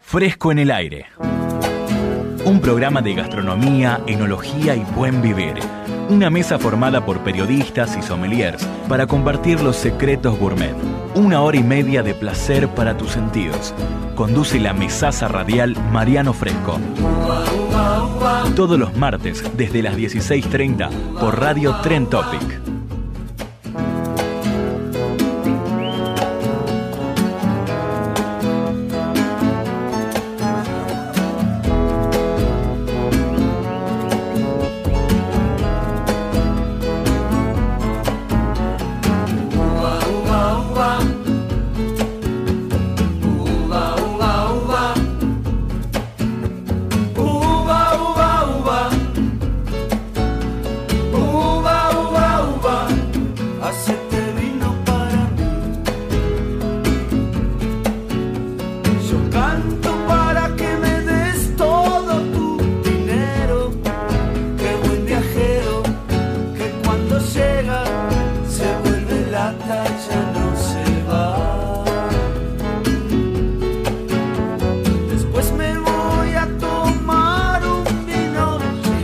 Fresco en el aire. Un programa de gastronomía, enología y buen vivir. Una mesa formada por periodistas y sommeliers para compartir los secretos gourmet. Una hora y media de placer para tus sentidos. Conduce la mesaza radial Mariano Fresco. Todos los martes desde las 16.30 por Radio Tren Topic.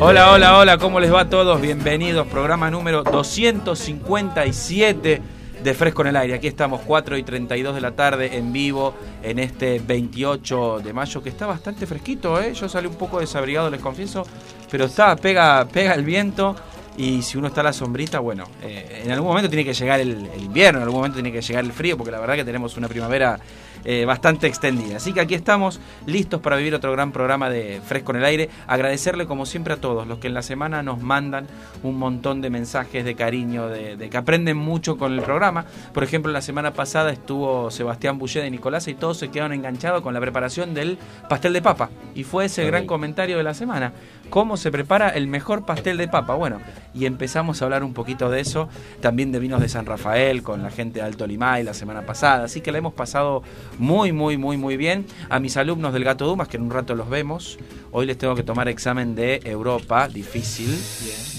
Hola, hola, hola, ¿cómo les va a todos? Bienvenidos, programa número 257 de Fresco en el Aire. Aquí estamos 4 y 32 de la tarde en vivo en este 28 de mayo que está bastante fresquito, ¿eh? Yo salí un poco desabrigado, les confieso, pero está, pega, pega el viento y si uno está a la sombrita, bueno, eh, en algún momento tiene que llegar el, el invierno, en algún momento tiene que llegar el frío, porque la verdad que tenemos una primavera eh, bastante extendida. Así que aquí estamos listos para vivir otro gran programa de Fresco en el Aire. Agradecerle como siempre a todos los que en la semana nos mandan un montón de mensajes de cariño, de, que aprenden mucho con el programa. Por ejemplo, la semana pasada estuvo Sebastián Boucher de Nicolás y todos se quedaron enganchados con la preparación del pastel de papa. Y fue ese gran comentario de la semana. ¿Cómo se prepara el mejor pastel de papa? Bueno, y empezamos a hablar un poquito de eso, también de vinos de San Rafael con la gente de Alto Limay la semana pasada. Así que la hemos pasado muy, muy, muy, muy bien. A mis alumnos del Gato Dumas, que en un rato los vemos, hoy les tengo que tomar examen de Europa, difícil,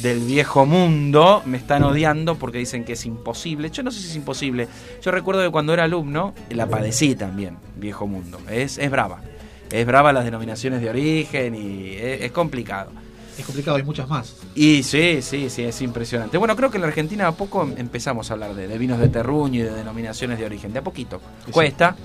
del viejo mundo. Me están odiando porque dicen que es imposible. Yo no sé si es imposible. Yo recuerdo que cuando era alumno la padecí también, viejo mundo. Es, es brava. Es brava las denominaciones de origen y es, complicado. Es complicado, hay muchas más. Y sí, sí, sí, es impresionante. Bueno, creo que en la Argentina a poco empezamos a hablar de, de vinos de terruño y de denominaciones de origen. De a poquito. Cuesta.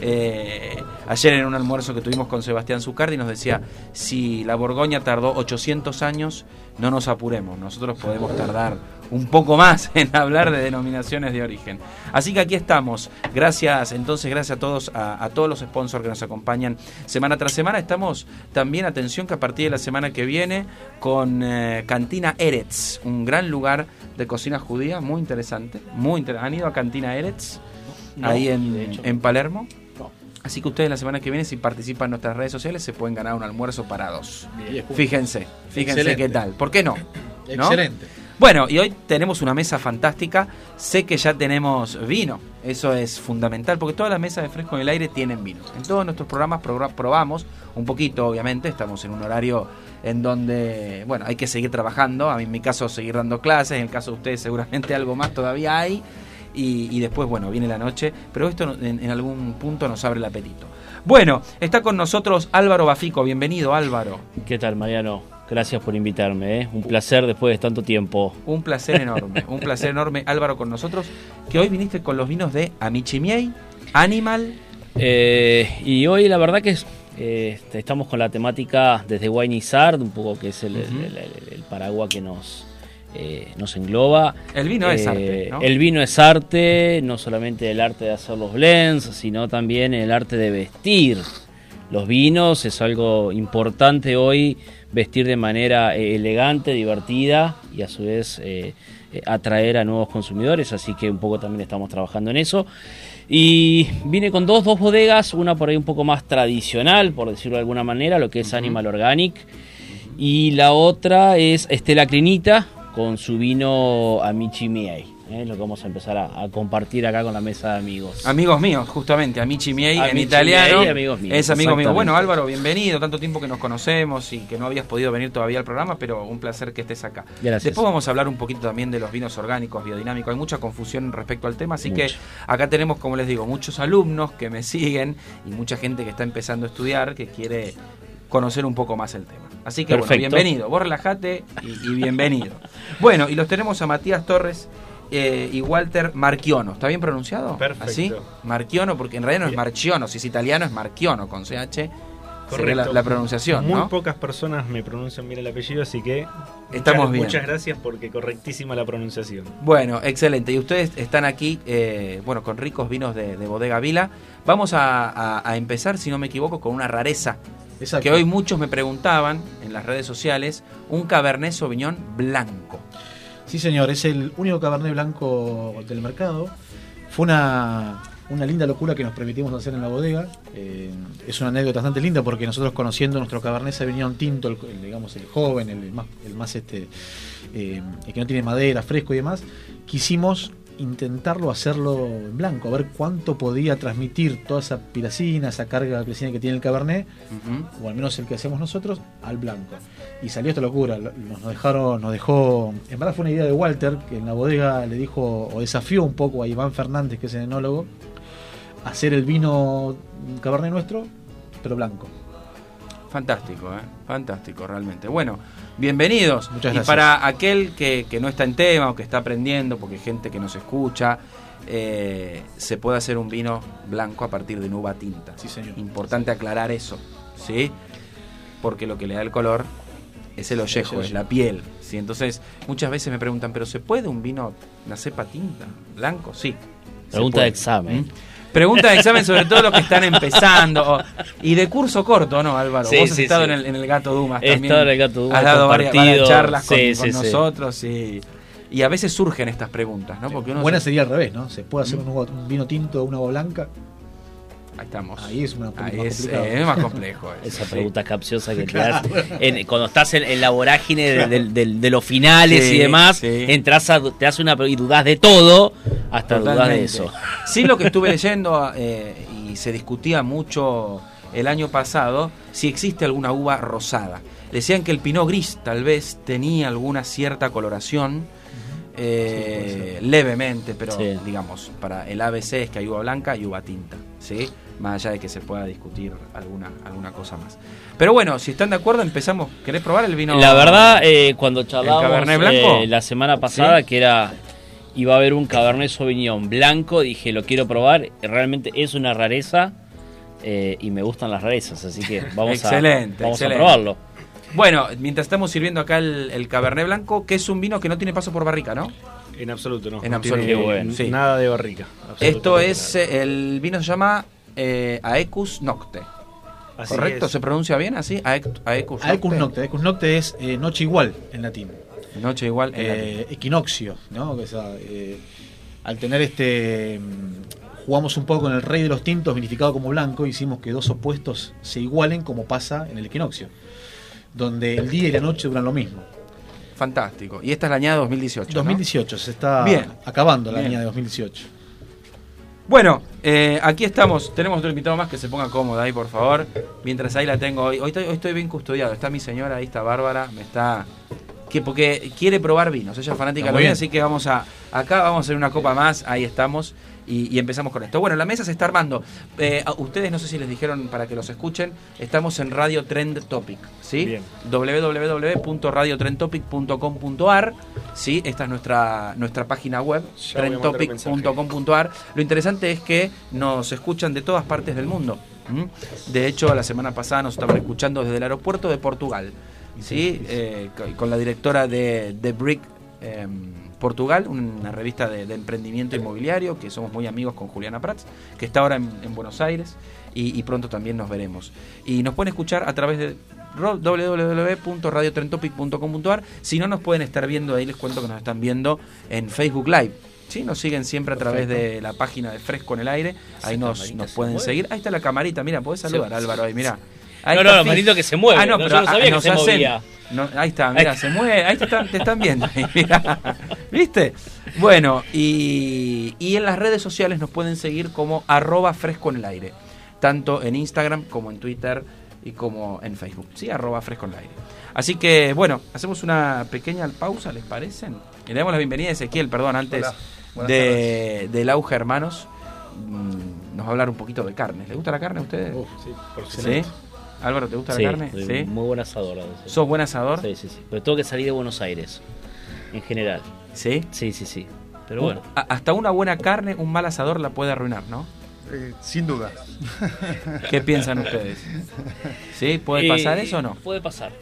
Eh, ayer en un almuerzo que tuvimos con Sebastián Zucardi nos decía, si la Borgoña tardó 800 años, no nos apuremos, nosotros podemos tardar un poco más en hablar de denominaciones de origen. Así que aquí estamos. Gracias, entonces, gracias a todos, a, todos los sponsors que nos acompañan semana tras semana. Estamos también, atención, que a partir de la semana que viene, con eh, Cantina Eretz, un gran lugar de cocina judía, muy interesante. Muy ¿Han ido a Cantina Eretz? ahí en, en Palermo. Así que ustedes la semana que viene, si participan en nuestras redes sociales, se pueden ganar un almuerzo para dos. Fíjense, fíjense qué tal. ¿Por qué no? Excelente. Bueno, y hoy tenemos una mesa fantástica. Sé que ya tenemos vino. Eso es fundamental, porque todas las mesas de fresco en el aire tienen vino. En todos nuestros programas probamos un poquito, obviamente. Estamos en un horario en donde, bueno, hay que seguir trabajando. A mí, en mi caso, seguir dando clases. En el caso de ustedes, seguramente algo más todavía hay y, después, bueno, viene la noche, pero esto en, algún punto nos abre el apetito. Bueno, está con nosotros Álvaro Bafico, bienvenido Álvaro. ¿Qué tal Mariano? Gracias por invitarme, ¿eh? un placer después de tanto tiempo. Un placer enorme, un placer enorme Álvaro con nosotros, que hoy viniste con los vinos de Amichimiei, Animal. Eh, y hoy la verdad que Este, estamos con la temática desde Wine un poco que es el, paraguas que nos, eh, nos engloba. El vino es arte. ¿no? El vino es arte, no solamente el arte de hacer los blends, sino también el arte de vestir. Los vinos es algo importante hoy, vestir de manera elegante, divertida y a su vez atraer a nuevos consumidores, así que un poco también estamos trabajando en eso. Y vine con dos, dos bodegas, una por ahí un poco más tradicional, por decirlo de alguna manera, lo que es Animal Organic, y la otra es Estela Clinita con su vino Amici Miei. ¿eh? lo que vamos a empezar a, compartir acá con la mesa de amigos. Amigos míos, justamente, Amici Miei en italiano. amigos míos, es amigo mío. Bueno, Álvaro, bienvenido, tanto tiempo que nos conocemos y que no habías podido venir todavía al programa, pero un placer que estés acá. Gracias. Después vamos a hablar un poquito también de los vinos orgánicos, biodinámicos. Hay mucha confusión respecto al tema, así que acá tenemos, como les digo, muchos alumnos que me siguen y mucha gente que está empezando a estudiar, que quiere conocer un poco más el tema. Así que bueno, bienvenido, vos relajate y, y bienvenido. bueno, y los tenemos a Matías Torres eh, y Walter Marchiono. ¿Está bien pronunciado? Perfecto. ¿Así? Marchiono, porque en realidad no es Marchiono, si es italiano es Marchiono con CH. Correcto. La, pronunciación. Muy pocas personas me pronuncian bien el apellido, así que. Estamos bien. Muchas gracias porque correctísima la pronunciación. Bueno, excelente. Y ustedes están aquí, eh, bueno, con ricos vinos de, Bodega Vila. Vamos a, empezar, si no me equivoco, con una rareza. Que hoy muchos me preguntaban en las redes sociales: un Cabernet Sauvignon blanco. Sí, señor, es el único Cabernet Blanco del mercado. Fue una, linda locura que nos permitimos hacer en la bodega. Eh, es una anécdota bastante linda porque nosotros conociendo nuestro Cabernet Sauvignon tinto, el, digamos el joven, el, más, el más este, eh, el que no tiene madera, fresco y demás, quisimos intentarlo hacerlo en blanco, a ver cuánto podía transmitir toda esa piracina, esa carga de piracina que tiene el Cabernet, o al menos el que hacemos nosotros, al blanco. Y salió esta locura, nos dejaron, nos dejó, en verdad fue una idea de Walter, que en la bodega le dijo, o desafió un poco a Iván Fernández, que es el enólogo, hacer el vino Cabernet nuestro, pero blanco. Fantástico, ¿eh? fantástico realmente. Bueno, bienvenidos. Muchas gracias. Y para aquel que, no está en tema o que está aprendiendo, porque hay gente que nos escucha, eh, se puede hacer un vino blanco a partir de uva tinta. Sí, señor. Importante aclarar eso, ¿sí? Porque lo que le da el color es el ollejo, es la piel. ¿sí? Entonces, muchas veces me preguntan, ¿pero se puede un vino, una cepa tinta, blanco? Sí. Pregunta de examen. ¿Mm? Pregunta de examen sobre todo los que están empezando. y de curso corto, ¿no, Álvaro? Vos has estado en, el, Gato Dumas también. He estado en el Gato Dumas. Has dado varias, charlas con, nosotros y, y, a veces surgen estas preguntas, ¿no? Porque Buena sería al revés, ¿no? ¿Se puede hacer un, un vino tinto o una agua blanca? Ahí estamos. Ahí es una Ahí más es, eh, es, más complejo. Esa pregunta capciosa que te das cuando estás en, la vorágine de, los finales y demás, entras a, te haces una y dudas de todo, hasta dudas de eso. Sí, lo que estuve leyendo eh, y se discutía mucho el año pasado, si existe alguna uva rosada. Decían que el Pinot Gris tal vez tenía alguna cierta coloración. Eh, levemente, pero digamos, para el ABC es que hay uva blanca y uva tinta, ¿sí? Más allá de que se pueda discutir alguna, alguna cosa más. Pero bueno, si están de acuerdo, empezamos. ¿Querés probar el vino? La verdad, eh, cuando charlábamos eh, la semana pasada, que era iba a haber un Cabernet Sauvignon blanco, dije, lo quiero probar. Realmente es una rareza eh, y me gustan las rarezas, así que vamos, a, vamos a probarlo. Bueno, mientras estamos sirviendo acá el, Cabernet Blanco, que es un vino que no tiene paso por barrica, ¿no? En absoluto, no. En absoluto. bueno. Nada de barrica. Esto es, el vino se llama eh, Aecus Nocte. ¿Correcto? ¿Se pronuncia bien así? Aecus, Nocte. Aecus Nocte es eh, noche igual en latín. Noche igual en eh, Equinoccio, ¿no? Eh, al tener este. Mm, jugamos un poco con el rey de los tintos vinificado como blanco, hicimos que dos opuestos se igualen como pasa en el equinoccio, donde el día y la noche duran lo mismo. Fantástico. Y esta es la añada 2018. 2018, se está acabando la añada de 2018. Bueno, eh, aquí estamos. Tenemos otro invitado más que se ponga cómoda ahí, por favor. Mientras ahí la tengo hoy. Hoy estoy, bien custodiado. Está mi señora, ahí está Bárbara. Me está. Que porque quiere probar vinos. Ella es fanática de así que vamos a. Acá vamos a hacer una copa más. Ahí estamos y, empezamos con esto. Bueno, la mesa se está armando. Eh, ustedes no sé si les dijeron para que los escuchen, estamos en Radio Trend Topic, ¿sí? www.radiotrendtopic.com.ar, ¿sí? Esta es nuestra, nuestra página web, trendtopic.com.ar. Lo interesante es que nos escuchan de todas partes del mundo. ¿Mm? De hecho, la semana pasada nos estaban escuchando desde el aeropuerto de Portugal, ¿sí? Eh, co- con la directora de The Brick em, Portugal, una revista de, de emprendimiento inmobiliario, que somos muy amigos con Juliana Prats, que está ahora en, en Buenos Aires y, y pronto también nos veremos. Y nos pueden escuchar a través de www.radiotrentopic.com.ar. Si no nos pueden estar viendo ahí, les cuento que nos están viendo en Facebook Live. Sí, nos siguen siempre a través de la página de Fresco en el Aire. Ahí nos, nos pueden mueve. seguir. Ahí está la camarita, mira, podés saludar, Se- Álvaro, ahí, mira. No, no, manito que se mueve. Ah, no, No, pero yo no sabía que se hacen- movía. No, ahí está, mira, se mueve, ahí te están, te están viendo. ahí, mirá. ¿Viste? Bueno, y, y en las redes sociales nos pueden seguir como arroba fresco en el aire. Tanto en Instagram como en Twitter y como en Facebook. Sí, arroba fresco en el aire. Así que, bueno, hacemos una pequeña pausa, ¿les parece? Y le damos la bienvenida a Ezequiel, perdón, antes de, del auge hermanos. mm, Nos va a hablar un poquito de carne. ¿Les gusta la carne a ustedes? Uf, Sí, por ¿Sí? Álvaro, ¿te gusta Sí, la carne? soy ¿Sí? muy buen asador. sí. ¿Sos buen asador? Sí, sí, sí. Pero tengo que salir de Buenos Aires, en general. ¿Sí? Sí, sí, sí. Pero bueno. Hasta una buena carne, un mal asador la puede arruinar, ¿no? Eh, sin duda. ¿Qué piensan ustedes? ¿Sí? ¿Puede Eh, pasar eso o no? Puede pasar,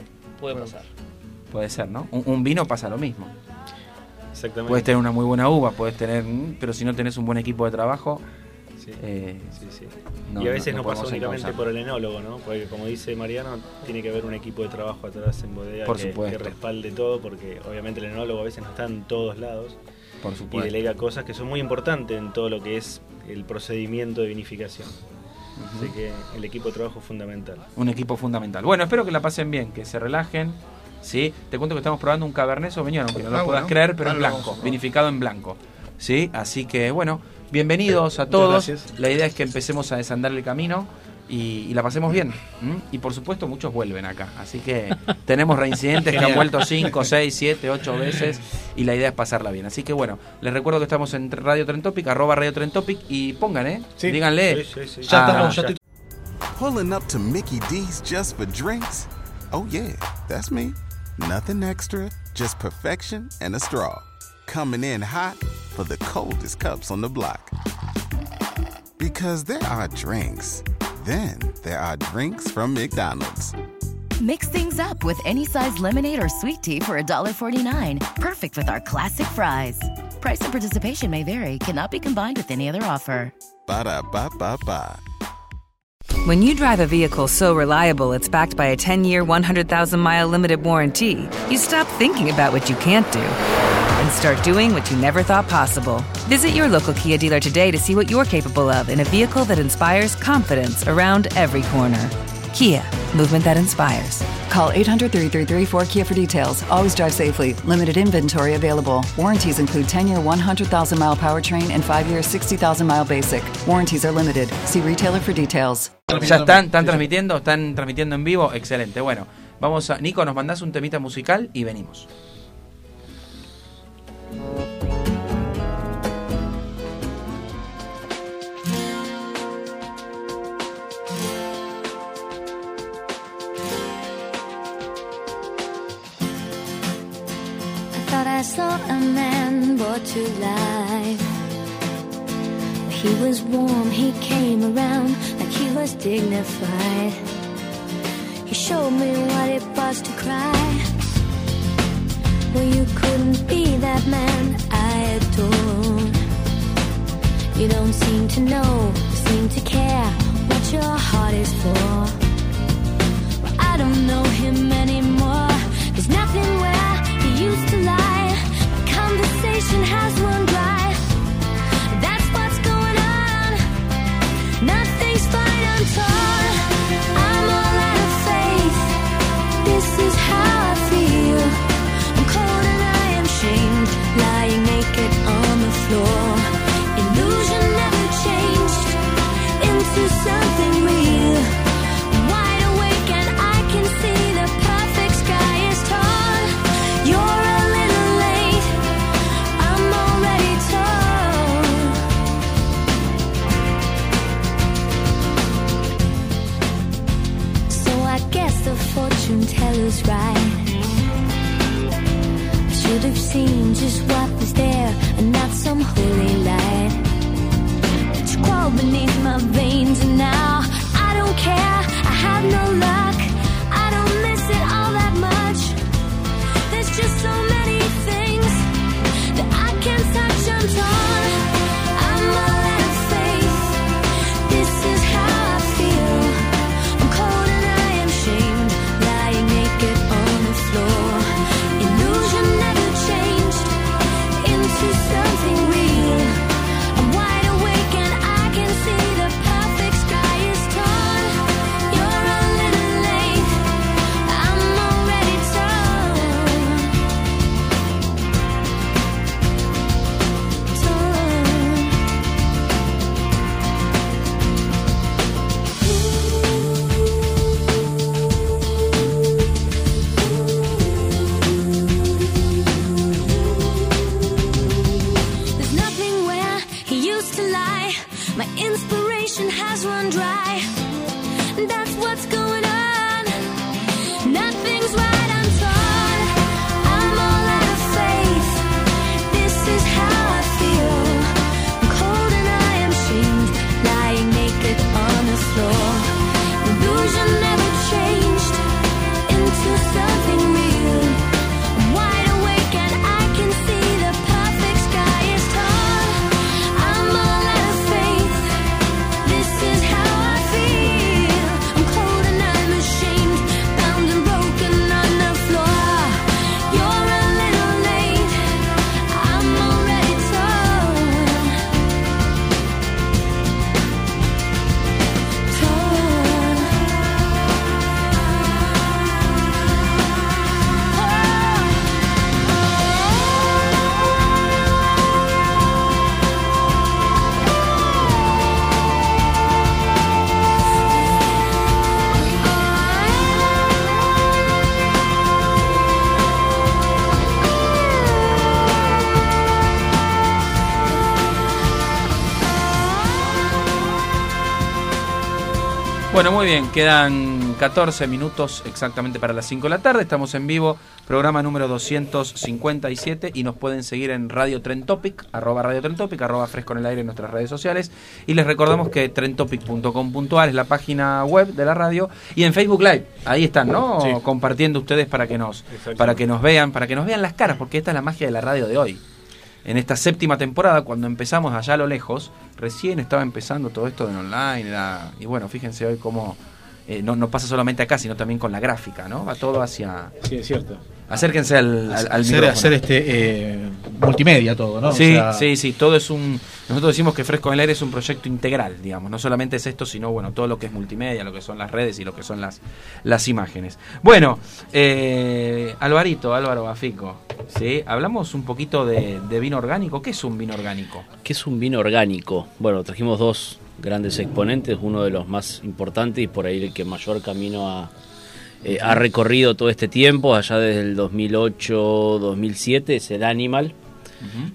puede pasar. Puede ser, ¿no? Un, un vino pasa lo mismo. Exactamente. Puedes tener una muy buena uva, puedes tener, pero si no tenés un buen equipo de trabajo, Sí. eh, Sí, sí. no- y a veces no- no, no pasa únicamente por el enólogo, ¿no? Porque como dice Mariano, tiene que haber un equipo de trabajo atrás en bodega Por que, respalde todo, porque obviamente el enólogo a veces no está en todos lados por y delega cosas que son muy importantes en todo lo que es el procedimiento de vinificación. Así que el equipo de trabajo es fundamental. Un equipo fundamental. Bueno, espero que la pasen bien, que se relajen. ¿sí? Te cuento que estamos probando un Cabernet Sauvignon, aunque no lo Ah, puedas bueno. creer, pero en vamos blanco, vinificado en blanco. ¿sí? Así que, bueno, bienvenidos a todos. La idea es que empecemos a desandar el camino y, y la pasemos bien. Y por supuesto, muchos vuelven acá. Así que tenemos reincidentes que han vuelto 5, 6, 7, 8 veces y la idea es pasarla bien. Así que, bueno, les recuerdo que estamos en Radio Trentopic, arroba Radio Trentopic y pongan, ¿eh? Sí. Díganle. Sí, sí, sí. Ya Ah, estamos, ya ya. estoy Pulling up to Mickey D's just for drinks? Oh, yeah, that's me. Nothing extra, just perfection and a straw. Coming in hot for the coldest cups on the block. Because there are drinks, then there are drinks from McDonald's. Mix things up with any size lemonade or sweet tea for $1.49. Perfect with our classic fries. Price and participation may vary, cannot be combined with any other offer. Ba da ba ba ba. When you drive a vehicle so reliable it's backed by a 10 year, 100,000 mile limited warranty, you stop thinking about what you can't do and start doing what you never thought possible. Visit your local Kia dealer today to see what you're capable of in a vehicle that inspires confidence around every corner. Kia, movement that inspires. Call 800 333 4KIA for details. Always drive safely. Limited inventory available. Warranties include 10 year 100,000 mile powertrain and 5 year 60,000 mile basic. Warranties are limited. See retailer for details. ¿Ya están? ¿Están transmitiendo? ¿Están transmitiendo en vivo? Excelente. Bueno, vamos a. Nico, nos mandás un temita musical y venimos. I thought I saw a man brought to life. He was warm, he came around like he was dignified. He showed me what it was to cry. Well, you couldn't be that man I adore. You don't seem to know, seem to care what your heart is for. Well, I don't know him anymore. There's nothing where he used to lie. My conversation has run dry. That's what's going on. Nothing's fine, I'm have seen just what was there and not some holy light. It's crawled beneath my veins and now muy bien, quedan 14 minutos exactamente para las 5 de la tarde. Estamos en vivo, programa número 257 y nos pueden seguir en Radio Tren Topic, arroba Radio Tren Topic, arroba Fresco en el Aire en nuestras redes sociales. Y les recordamos que trentopic.com.ar es la página web de la radio y en Facebook Live, ahí están, ¿no? Sí. Compartiendo ustedes para que nos para que nos vean, para que nos vean las caras, porque esta es la magia de la radio de hoy. En esta séptima temporada, cuando empezamos allá a lo lejos, recién estaba empezando todo esto de online. era- y bueno, fíjense hoy cómo eh, no, no pasa solamente acá, sino también con la gráfica, ¿no? Va todo hacia. Sí, es cierto. Acérquense al, al, al hacer, micrófono. hacer este eh, multimedia todo, ¿no? Sí, O sea, sí, sí, todo es un... Nosotros decimos que Fresco en el Aire es un proyecto integral, digamos, no solamente es esto, sino, bueno, todo lo que es multimedia, lo que son las redes y lo que son las, las imágenes. Bueno, eh, Alvarito, Álvaro Bafico, ¿sí? Hablamos un poquito de, de vino orgánico. ¿Qué es un vino orgánico? ¿Qué es un vino orgánico? Bueno, trajimos dos grandes exponentes, uno de los más importantes y por ahí el que mayor camino ha, eh, ha recorrido todo este tiempo, allá desde el 2008-2007, es el Animal.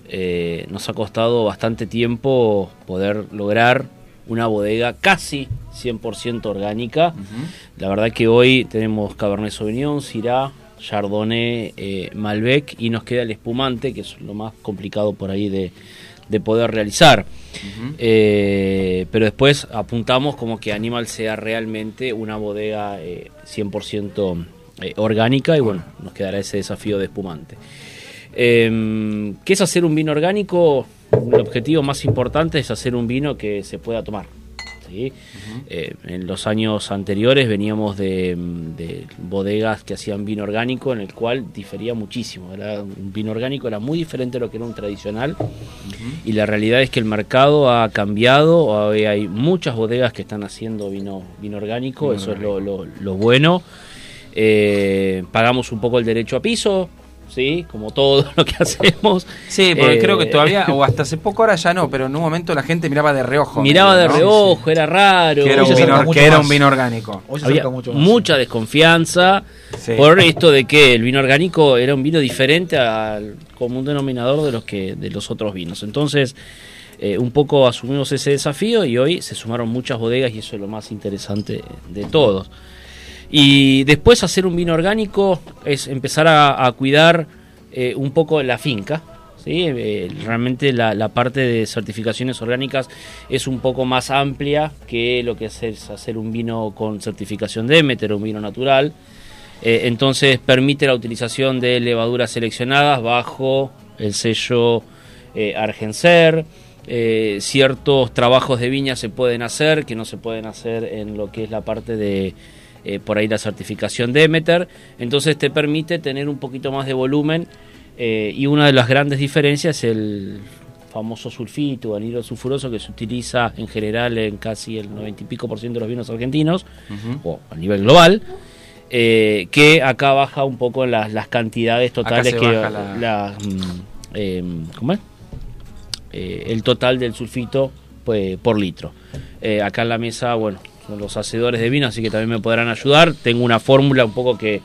Eh, nos ha costado bastante tiempo poder lograr una bodega casi 100% orgánica. La verdad que hoy tenemos Cabernet Sauvignon, Syrah, Chardonnay, eh, Malbec y nos queda el espumante, que es lo más complicado por ahí de, de poder realizar. Eh, pero después apuntamos como que Animal sea realmente una bodega eh, 100% eh, orgánica y bueno, nos quedará ese desafío de espumante. Eh, ¿Qué es hacer un vino orgánico? El objetivo más importante es hacer un vino que se pueda tomar. ¿Sí? Eh, en los años anteriores veníamos de, de bodegas que hacían vino orgánico, en el cual difería muchísimo. Era, un vino orgánico era muy diferente a lo que era un tradicional. Y la realidad es que el mercado ha cambiado. Hoy hay muchas bodegas que están haciendo vino, vino orgánico. Vino eso es lo, lo- lo bueno. Eh, pagamos un poco el derecho a piso, ¿sí? Como todo lo que hacemos. Sí, porque Eh, creo que todavía, o hasta hace poco ahora ya no, pero en un momento la gente miraba de reojo. Miraba de ¿no? reojo, era raro. Que era, un vino, acerca mucho que era más. un vino orgánico. Hoy se Había mucho más. mucha desconfianza Sí. por esto de que el vino orgánico era un vino diferente al común denominador de los que de los otros vinos. Entonces, eh, un poco asumimos ese desafío y hoy se sumaron muchas bodegas y eso es lo más interesante de todos. Y después hacer un vino orgánico es empezar a, cuidar eh, un poco la finca. ¿sí? Eh, realmente la, parte de certificaciones orgánicas es un poco más amplia que lo que es, hacer un vino con certificación Demeter, un vino natural. Eh, entonces permite la utilización de levaduras seleccionadas bajo el sello Argencer. Ciertos trabajos de viña se pueden hacer que no se pueden hacer en lo que es la parte de eh, por ahí la certificación Demeter. Entonces te permite tener un poquito más de volumen eh, y una de las grandes diferencias es el famoso sulfito, anhidro sulfuroso que se utiliza en general en casi el 90 y pico por ciento de los vinos argentinos o a nivel global. eh, que acá baja un poco las, las cantidades totales que la- la, mm, eh, ¿cómo es? Eh, el total del sulfito pues, por litro. Acá en la mesa, bueno, los hacedores de vino, así que también me podrán ayudar. Tengo una fórmula un poco que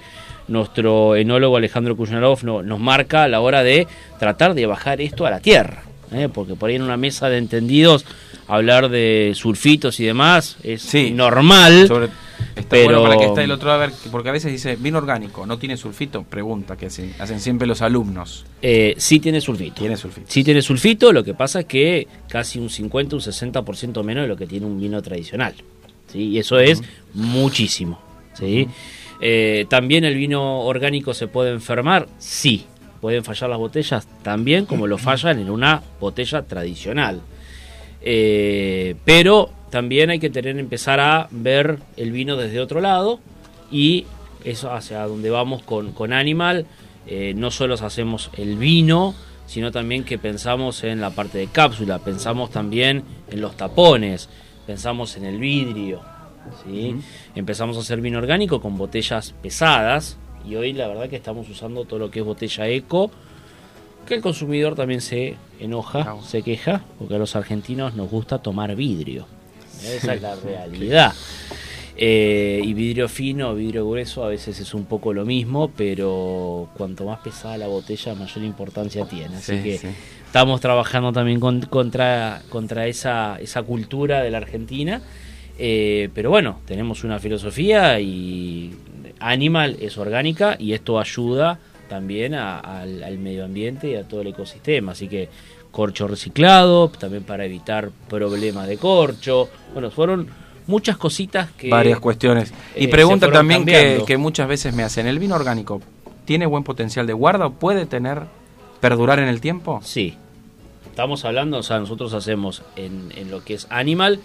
nuestro enólogo Alejandro Kuznarov no- nos marca a la hora de tratar de bajar esto a la tierra. ¿eh? Porque por ahí en una mesa de entendidos hablar de sulfitos y demás es Sí. normal. Sobre- está pero- bueno para que está el otro a ver, porque a veces dice vino orgánico, no tiene sulfito, pregunta que hacen, hacen siempre los alumnos. Eh, sí tiene sulfito. Tiene sulfito. Sí tiene sulfito, lo que pasa es que casi un 50, un 60% menos de lo que tiene un vino tradicional. ¿Sí? Y eso es muchísimo. ¿sí? Eh, También el vino orgánico se puede enfermar, sí. Pueden fallar las botellas también, como lo fallan en una botella tradicional. Eh, pero también hay que tener empezar a ver el vino desde otro lado y eso hacia donde vamos con, con Animal. eh, no solo hacemos el vino, sino también que pensamos en la parte de cápsula, pensamos también en los tapones, pensamos en el vidrio. ¿sí? Empezamos a hacer vino orgánico con botellas pesadas y hoy la verdad que estamos usando todo lo que es botella eco que el consumidor también se enoja, se queja, porque a los argentinos nos gusta tomar vidrio. Esa es la realidad. Eh, y vidrio fino, vidrio grueso, a veces es un poco lo mismo, pero cuanto más pesada la botella, mayor importancia tiene. Así Sí, que sí. Estamos trabajando también con- contra, contra esa, esa cultura de la Argentina. Eh, pero bueno, tenemos una filosofía y Animal es orgánica y esto ayuda también a- al, al medio ambiente y a todo el ecosistema. Así que corcho reciclado, también para evitar problemas de corcho. Bueno, fueron muchas cositas que... Varias cuestiones. Y eh, pregunta también que, que muchas veces me hacen, ¿el vino orgánico tiene buen potencial de guarda o puede tener, perdurar en el tiempo? Sí. Estamos hablando, o sea, nosotros hacemos en, en lo que es Animal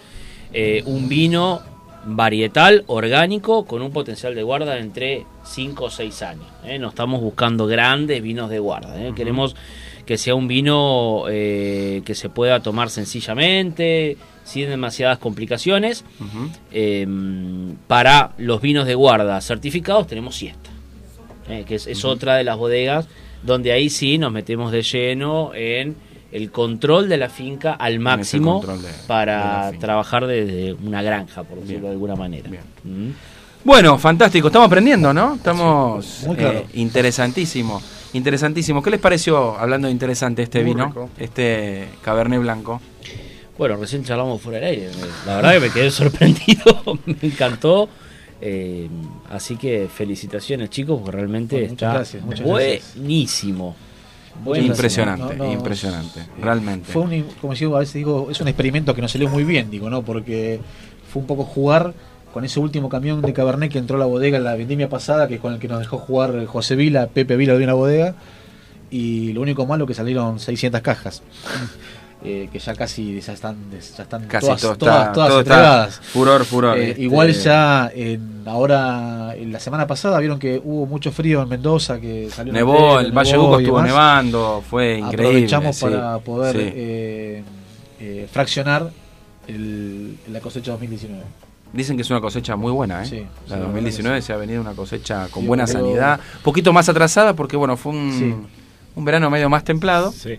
eh, un vino varietal, orgánico, con un potencial de guarda de entre 5 o 6 años. ¿eh? No estamos buscando grandes vinos de guarda. ¿eh? Queremos que sea un vino eh, que se pueda tomar sencillamente, sin demasiadas complicaciones. Eh, para los vinos de guarda certificados tenemos siesta, que es, es otra de las bodegas donde ahí sí nos metemos de lleno en el control de la finca al máximo de- para trabajar desde una granja, por decirlo de alguna manera. Mm. Bueno, fantástico, estamos aprendiendo, ¿no? Estamos claro. eh, interesantísimo, interesantísimo. ¿Qué les pareció, hablando de interesante, este Muy vino, rico. este Cabernet Blanco? Bueno, recién charlamos fuera del aire. La verdad que me quedé sorprendido, me encantó. Eh, así que felicitaciones chicos, porque realmente Bueno, está gracias, gracias. Impresionante, No, no, impresionante, realmente. Fue un, como digo, a veces digo, es un experimento que nos salió muy bien, digo, ¿no? Porque fue un poco jugar con ese último camión de Cabernet que entró a la bodega en la vendimia pasada, que es con el que nos dejó jugar José Vila, Pepe Vila de una bodega, y lo único malo que salieron 600 cajas. Eh, que ya casi ya están, ya están Casi todas, todo todas, está, todas todo está entregadas. furor, furor. Eh, este, Igual ya en, ahora, en la semana pasada vieron que hubo mucho frío en Mendoza, que salió una Nevó, el Valle Uco estuvo demás. nevando, fue increíble. Aprovechamos sí, para poder sí. eh, eh, fraccionar el- la cosecha 2019. Dicen que es una cosecha muy buena, ¿eh? Sí, la sí, 2019 se ha venido una cosecha con Sí, buena pero- sanidad, un poquito más atrasada porque bueno, fue un, Sí. un verano medio más templado, Sí.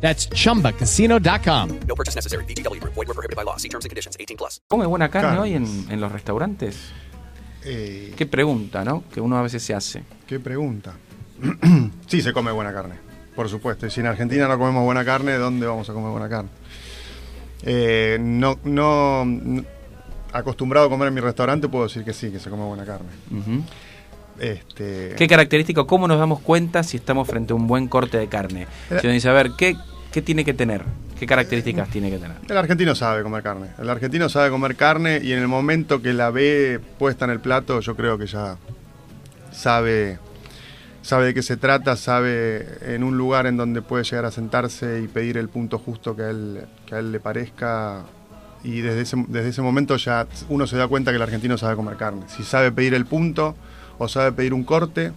That's chumbacasino.com. No purchase necessary. VGW Group. Void were prohibited by law. See terms and conditions. 18 plus. come buena carne Carnes. hoy en, en los restaurantes. Eh, Qué pregunta, ¿no? Que uno a veces se hace. ¿Qué pregunta? sí, se come buena carne, por supuesto. Y si en Argentina no comemos buena carne, ¿dónde vamos a comer buena carne? Eh, no, no, n- acostumbrado a comer en mi restaurante, puedo decir que sí, que se come buena carne. Ujú. Este, ¿Qué característica, cómo nos damos cuenta si estamos frente a un buen corte de carne? Eh. Si uno dice, a ver, ¿qué, qué tiene que tener? ¿Qué características tiene que tener? El argentino sabe comer carne. El argentino sabe comer carne y en el momento que la ve puesta en el plato, yo creo que ya sabe, sabe de qué se trata, sabe en un lugar en donde puede llegar a sentarse y pedir el punto justo que a él, que a él le parezca. Y desde ese, desde ese momento ya uno se da cuenta que el argentino sabe comer carne. Si sabe pedir el punto o sabe pedir un corte,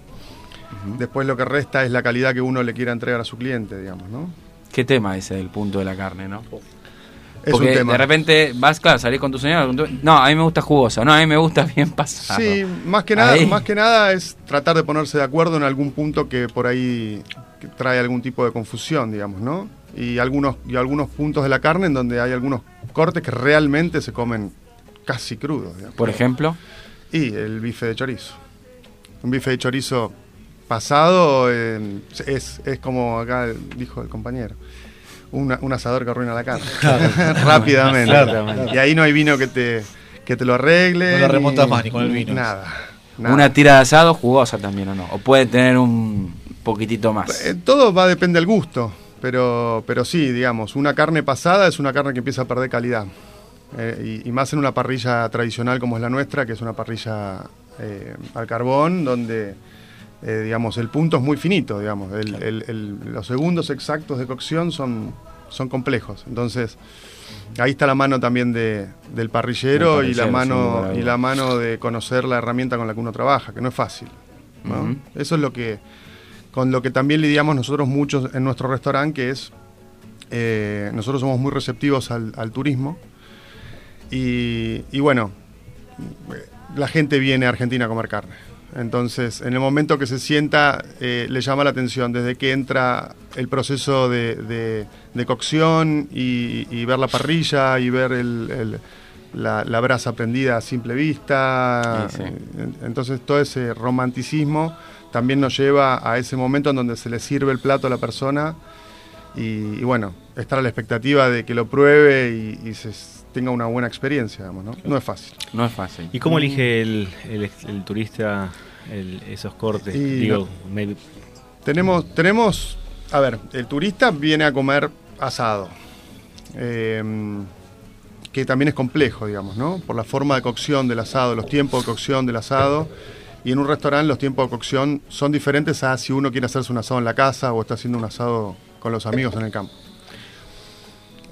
después lo que resta es la calidad que uno le quiera entregar a su cliente, digamos, ¿no? ¿Qué tema ese del punto de la carne, no? Es Porque un tema. de repente vas, claro, salís con tu señora, con tu- no, a mí me gusta jugosa, no, a mí me gusta bien pasado. Sí, más que nada, Ahí. más que nada es tratar de ponerse de acuerdo en algún punto que por ahí trae algún tipo de confusión, digamos, ¿no? Y algunos y algunos puntos de la carne en donde hay algunos cortes que realmente se comen casi crudos. digamos. Por ejemplo, Y el bife de chorizo. Un bife de chorizo pasado eh, es, es como acá dijo el compañero. una- un asador que arruina la carne. Rápidamente. Claro. Y ahí no hay vino que te, que te lo arregle. No lo remontas más ni con el vino. Nada. nada. una tira de asado jugosa también o no, o puede tener un poquitito más. Eh, todo va a depender del gusto, pero, pero sí, digamos, una carne pasada es una carne que empieza a perder calidad. Eh, y, y más en una parrilla tradicional como es la nuestra, que es una parrilla eh, al carbón, donde eh, digamos, el punto es muy finito, digamos. El- el- el- los segundos exactos de cocción son, son complejos. Entonces, ahí está la mano también de- del parrillero, y la mano y la mano de conocer la herramienta con la que uno trabaja, que no es fácil. Eso es lo que con lo que también lidiamos nosotros muchos en nuestro restaurante, que es eh, nosotros somos muy receptivos al, al turismo y, y bueno, la gente viene a Argentina a comer carne. Entonces, en el momento que se sienta, eh, le llama la atención, desde que entra el proceso de, de- de cocción y, y ver la parrilla y ver el- el- la, la brasa prendida a simple vista. Sí, sí. En- Entonces, todo ese romanticismo también nos lleva a ese momento en donde se le sirve el plato a la persona y, y bueno, estar a la expectativa de que lo pruebe y, y se tenga una buena experiencia, digamos, ¿no? No es fácil. No es fácil. ¿Y cómo elige el, el- el turista el- esos cortes? Y Digo, me- Tenemos, tenemos, a ver, el turista viene a comer asado, eh, que también es complejo, digamos, ¿no? Por la forma de cocción del asado, los tiempos de cocción del asado. Y en un restaurante los tiempos de cocción son diferentes a si uno quiere hacerse un asado en la casa o está haciendo un asado con los amigos en el campo.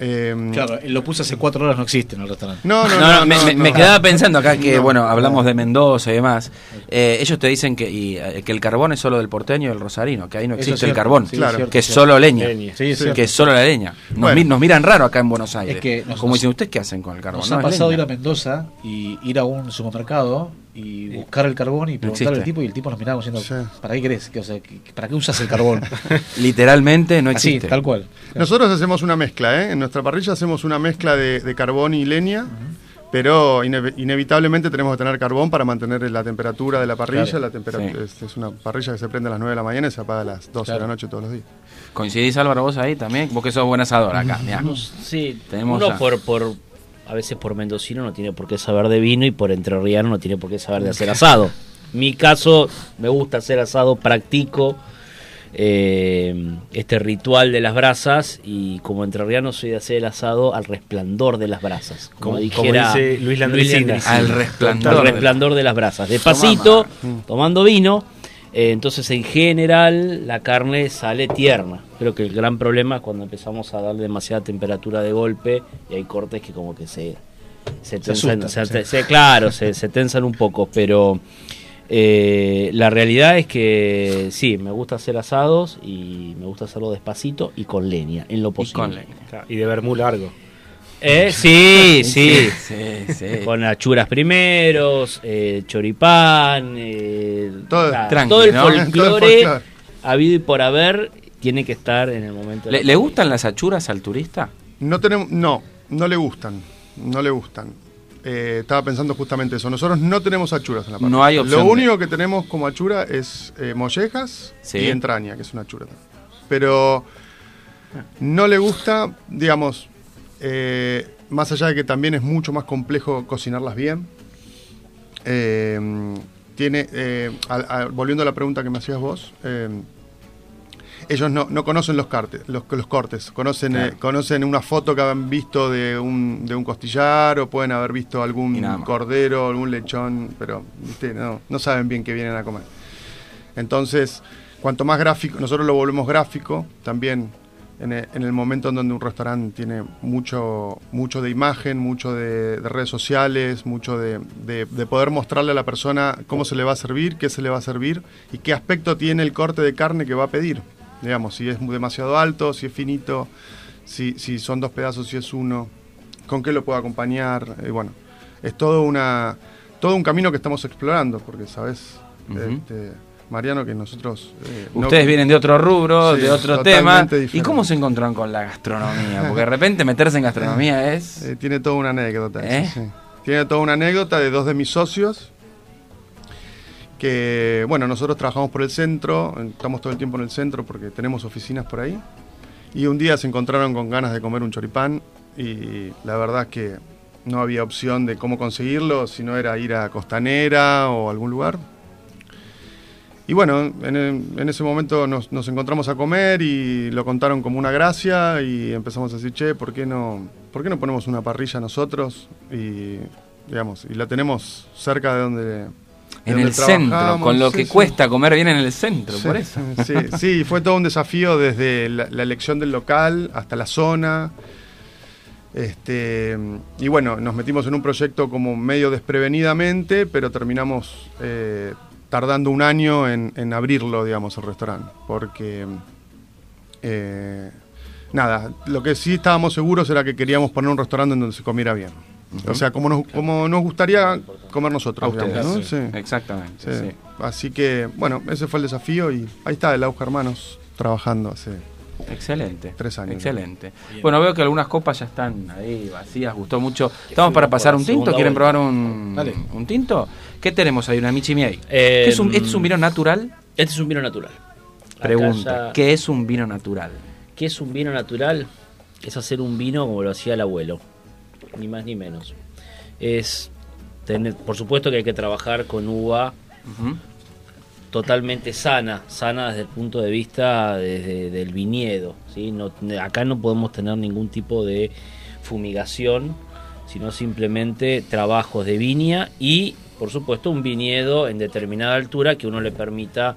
Eh, Claro, lo puse hace cuatro horas, no existe en el restaurante. No, no, No, no, no, me, no, me- no. me quedaba pensando acá que, No. bueno, hablamos de Mendoza y demás. Eh, ellos te dicen que, y, eh, que el carbón es solo del porteño y del rosarino, que ahí no existe es el carbón, sí, Claro. que es cierto. solo leña, Leña. Sí, es cierto. que es solo la leña. Nos, Bueno. mi- nos miran raro acá en Buenos Aires. que nos- Como nos- dicen, ¿ustedes qué hacen con el carbón? Nos No, ha pasado leña. ir a Mendoza y ir a un supermercado y buscar el carbón y preguntarle existe. al tipo y el tipo nos miraba diciendo, ¿para qué querés? ¿Qué- o sea, ¿qué- ¿Para qué usas el carbón? Literalmente no Así, existe. tal cual. Nosotros hacemos una mezcla, ¿eh? En nuestra parrilla hacemos una mezcla de, de carbón y leña, pero ine- inevitablemente tenemos que tener carbón para mantener la temperatura de la parrilla. Claro. La temperatura Sí. es, es una parrilla que se prende a las 9 de la mañana y se apaga a las 12 de la noche todos los días. ¿Coincidís Álvaro vos ahí también? Vos que sos buen asador acá, mirá. Sí, Tenemos uno por a veces por mendocino no tiene por qué saber de vino y por entrerriano no tiene por qué saber de hacer asado. Mi caso, me gusta hacer asado, practico eh, este ritual de las brasas y como entrerriano soy de hacer el asado al resplandor de las brasas. Como, Como- dijera como dice Luis Landricina. Al resplandor Al de- resplandor de las brasas. Despacito, ma. tomando vino. Eh, entonces, en general, la carne sale tierna. Creo que el gran problema es cuando empezamos a darle demasiada temperatura de golpe y hay cortes que como que se, se tensan. asustan, se- sí. se- claro, se, se tensan un poco, pero eh, la realidad es que sí, me gusta hacer asados y me gusta hacerlo despacito y con leña, en lo posible. con leña. Y de ver muy largo. Eh, sí, sí. Sí, sí. Con achuras primeros, eh, choripán, eh, Todo- todo el ¿no? Todo el folclore habido y por haber tiene que estar en el momento. de ¿Le, la le gustan las achuras al turista? No tenemos, no, no le gustan, no le gustan. Eh, estaba pensando justamente eso. Nosotros no tenemos achuras en la parrilla. No hay opción Lo de- único que tenemos como achura es eh, mollejas Sí. y entraña, que es una achura. Pero no le gusta, digamos, eh, más allá de que también es mucho más complejo cocinarlas bien. eh, tiene, eh, volviendo a la pregunta que me hacías vos, ellos no, no conocen los, cartes, los, los cortes, conocen, Claro. conocen una foto que han visto de un, de un costillar o pueden haber visto algún cordero, algún lechón, pero ¿viste? No, no saben bien qué vienen a comer. Entonces, cuanto más gráfico, nosotros lo volvemos gráfico también en el, en el momento en donde un restaurante tiene mucho, mucho de imagen, mucho de, de redes sociales, mucho de, de- de poder mostrarle a la persona cómo se le va a servir, qué se le va a servir y qué aspecto tiene el corte de carne que va a pedir. Digamos, si es demasiado alto, si es finito, si, si son dos pedazos, si es uno, con qué lo puedo acompañar. Y bueno, es todo, una, todo un camino que estamos explorando, porque, ¿sabes? Este, Mariano, que nosotros... eh, no- Ustedes vienen de otro rubro, Sí, de otro tema. totalmente ¿Y diferente. cómo se encontraron con la gastronomía? Porque de repente meterse en gastronomía es... Eh, tiene toda una anécdota. ¿Eh? eso, sí. Tiene toda una anécdota de dos de mis socios. Que, bueno, nosotros trabajamos por el centro, estamos todo el tiempo en el centro porque tenemos oficinas por ahí. Y un día se encontraron con ganas de comer un choripán y la verdad es que no había opción de cómo conseguirlo, si no era ir a Costanera o algún lugar. Y bueno, en, en ese momento nos, nos encontramos a comer y lo contaron como una gracia y empezamos a decir, che, ¿por qué no, ¿por qué no ponemos una parrilla nosotros? Y, digamos, y la tenemos cerca de donde... de En donde el centro, con lo Sí, que sí. cuesta comer bien en el centro, Sí, por eso. Sí, sí, fue todo un desafío desde la, la elección del local hasta la zona. Este, y bueno, nos metimos en un proyecto como medio desprevenidamente, pero terminamos eh, tardando un año en, en abrirlo, digamos, el restaurante. Porque, eh, nada, lo que sí estábamos seguros era que queríamos poner un restaurante en donde se comiera bien. O sea, como nos, como nos gustaría comer nosotros. A ustedes, ¿no? sí, Sí. exactamente, Sí. sí. Así que, bueno, ese fue el desafío y ahí está el Auge Hermanos trabajando hace Excelente. tres años. Excelente. Bueno, veo que algunas copas ya están ahí vacías, gustó mucho. Estamos para pasar un tinto, ¿quieren probar un, Dale. un tinto? ¿Qué tenemos ahí? Una Michi Miei. Eh, ¿Qué es un, ¿Este es un vino natural? Este es un vino natural. Acá Pregunta, ya- ¿qué es un vino natural? ¿Qué es un vino natural? Es hacer un vino como lo hacía el abuelo, ni más ni menos. Es tener, por supuesto que hay que trabajar con uva totalmente sana, sana desde el punto de vista del viñedo, ¿sí? No, acá no podemos tener ningún tipo de fumigación, sino simplemente trabajos de viña y por supuesto un viñedo en determinada altura que uno le permita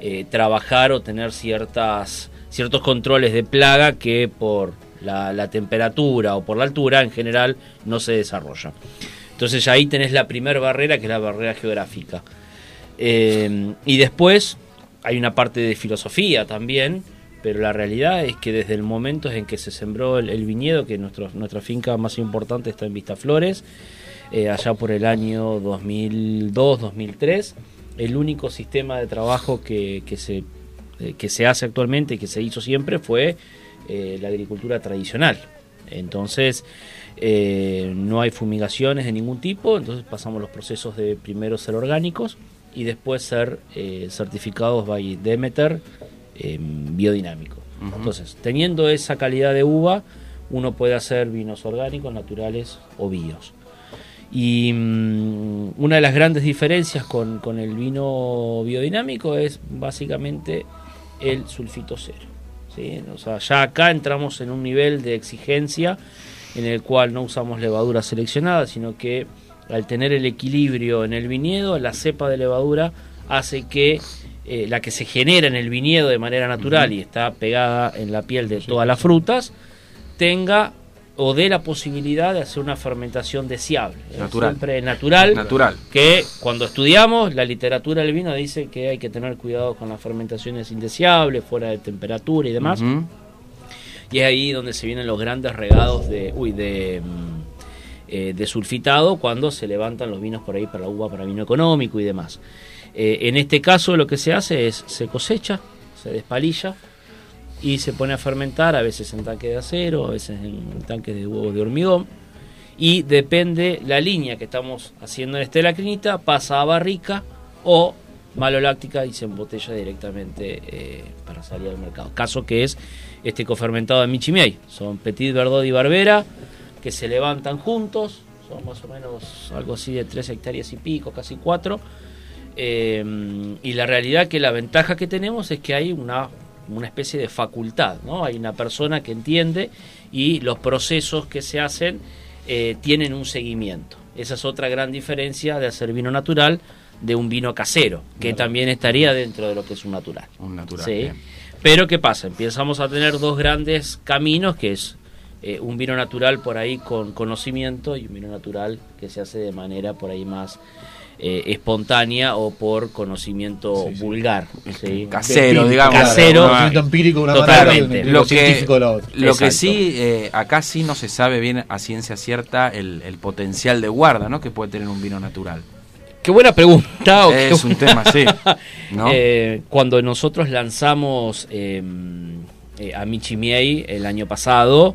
eh, trabajar o tener ciertas ciertos controles de plaga que por la, temperatura o por la altura en general no se desarrolla. Entonces ahí tenés la primera barrera que es la barrera geográfica. Eh, y después hay una parte de filosofía también, pero la realidad es que desde el momento en que se sembró el, el viñedo, que nuestro, nuestra finca más importante está en Vistaflores, eh, allá por el año 2002-2003, el único sistema de trabajo que, que se, eh, que se hace actualmente y que se hizo siempre fue eh, la agricultura tradicional. Entonces, eh, no hay fumigaciones de ningún tipo, entonces pasamos los procesos de primero ser orgánicos y después ser eh, certificados by Demeter eh, biodinámico. Entonces, teniendo esa calidad de uva, uno puede hacer vinos orgánicos, naturales o bios. Y mm, una de las grandes diferencias con, con el vino biodinámico es básicamente el sulfito cero. ¿sí? O sea, ya acá entramos en un nivel de exigencia en el cual no usamos levadura seleccionada, sino que al tener el equilibrio en el viñedo, la cepa de levadura hace que eh, la que se genera en el viñedo de manera natural y está pegada en la piel de todas las frutas, tenga o dé la posibilidad de hacer una fermentación deseable. Natural. Siempre natural. Natural. Que cuando estudiamos, la literatura del vino dice que hay que tener cuidado con las fermentaciones indeseables, fuera de temperatura y demás. Y es ahí donde se vienen los grandes regados de, uy, de, mm, eh, de sulfitado cuando se levantan los vinos por ahí para la uva, para vino económico y demás. Eh, en este caso lo que se hace es se cosecha, se despalilla y se pone a fermentar, a veces en tanque de acero, a veces en tanques de huevos de hormigón. Y depende la línea que estamos haciendo en este lacrinita, pasa a barrica o maloláctica y se embotella directamente eh, para salir al mercado. Caso que es este cofermentado de Michimiay. Son Petit Verdot y Barbera que se levantan juntos, son más o menos algo así de 3 hectáreas y pico, casi 4. y la realidad que la ventaja que tenemos es que hay una, una especie de facultad, ¿no? Hay una persona que entiende y los procesos que se hacen eh, tienen un seguimiento. Esa es otra gran diferencia de hacer vino natural de un vino casero, que también estaría dentro de lo que es un natural. Un natural. Sí. Pero ¿qué pasa? Empezamos a tener dos grandes caminos, que es eh, un vino natural por ahí con conocimiento y un vino natural que se hace de manera por ahí más eh, espontánea o por conocimiento vulgar. ¿sí? Casero, digamos. Casero. Empírico una manera Totalmente. empírico Lo que, científico de la otra. lo que sí, eh, acá sí no se sabe bien a ciencia cierta el, el potencial de guarda ¿no? que puede tener un vino natural. Qué buena pregunta. o qué Es un tema, sí. ¿no? Eh, cuando nosotros lanzamos eh, eh, a Michimiei el año pasado,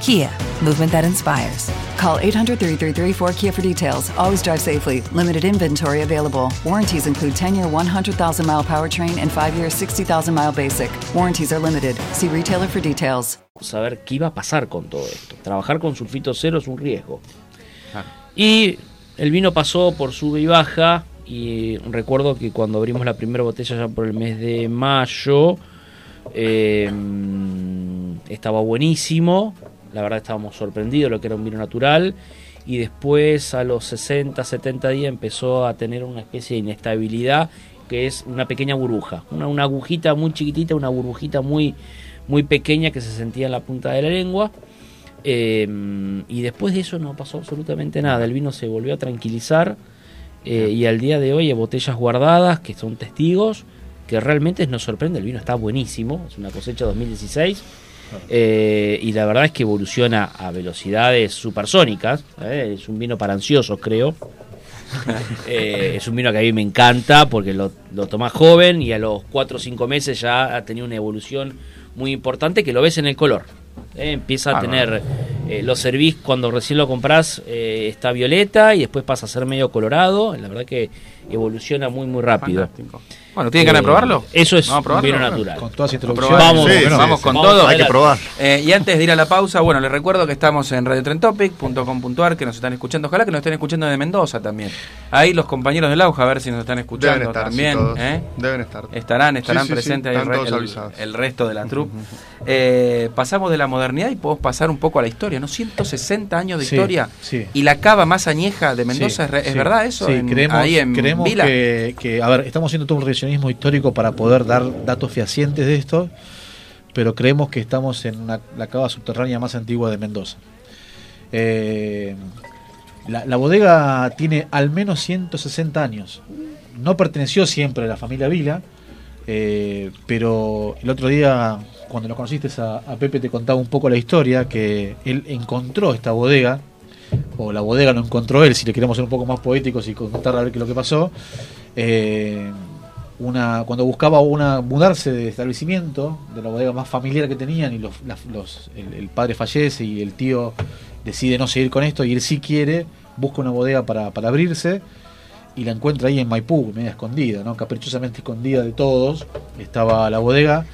Kia, movement that inspires. Call 800 333 4KIA for details. Always drive safely. Limited inventory available. Warranties include 10 year 100,000 mile powertrain and 5 year 60,000 mile basic. Warranties are limited. See retailer for details. saber qué iba a pasar con todo esto. Trabajar con sulfito cero es un riesgo. Y el vino pasó por sube y baja. Y recuerdo que cuando abrimos la primera botella ya por el mes de mayo, eh, estaba buenísimo. La verdad estábamos sorprendidos lo que era un vino natural. Y después a los 60, 70 días empezó a tener una especie de inestabilidad que es una pequeña burbuja. Una, una agujita muy chiquitita, una burbujita muy, muy pequeña que se sentía en la punta de la lengua. Eh, y después de eso no pasó absolutamente nada. El vino se volvió a tranquilizar. eh, y al día de hoy hay botellas guardadas que son testigos que realmente nos sorprende. El vino está buenísimo. Es una cosecha 2016. Eh, y la verdad es que evoluciona a velocidades supersónicas. ¿eh? Es un vino para ansiosos, creo. Eh, es un vino que a mí me encanta porque lo, lo tomás joven y a los 4 o 5 meses ya ha tenido una evolución muy importante que lo ves en el color. Eh, empieza a Ah, tener, eh, lo servís cuando recién lo comprás, eh, está violeta y después pasa a ser medio colorado. La verdad que evoluciona muy, muy rápido. Fantástico. Bueno, ¿tienen ganas de probarlo? Eso es ¿Vamos a un probarlo? vino natural. Con todas introducciones. Vamos, sí, vamos sí, con sí. todo. Hay que probar. Eh, y antes de ir a la pausa, bueno, les recuerdo que estamos en radiotrentopic.com.ar, que nos están escuchando. Ojalá que nos estén escuchando de Mendoza también. Ahí los compañeros del Auja, a ver si nos están escuchando Deben estar, sí, también. todos. ¿eh? Deben estar. Estarán, estarán Sí, sí, sí, presentes ahí están el, todos el- avisados. el resto de la troupe. Eh, pasamos de la modernidad y podemos pasar un poco a la historia, ¿no? 160 años de Sí, historia. sí. Y la cava más añeja de Mendoza, Sí, ¿es, re- ¿es sí. verdad eso? Sí, En- creemos, ahí en creemos Vila. que, que, a ver, estamos haciendo todo un revisionismo histórico para poder dar datos fehacientes de esto, pero creemos que estamos en una- la cava subterránea más antigua de Mendoza. Eh, la, bodega tiene al menos 160 años. No perteneció siempre a la familia Vila, eh, pero el otro día, cuando lo conociste a, a Pepe, te contaba un poco la historia, que él encontró esta bodega, o la bodega lo encontró él, si le queremos ser un poco más poéticos y contar a ver qué es lo que pasó. Eh, una, cuando buscaba una mudarse de establecimiento, de la bodega más familiar que tenían, y los, el, padre fallece y el tío decide no seguir con esto, y él sí quiere, busca una bodega para, para abrirse, y la encuentra ahí en Maipú, media escondida, ¿no? caprichosamente escondida de todos, estaba la bodega,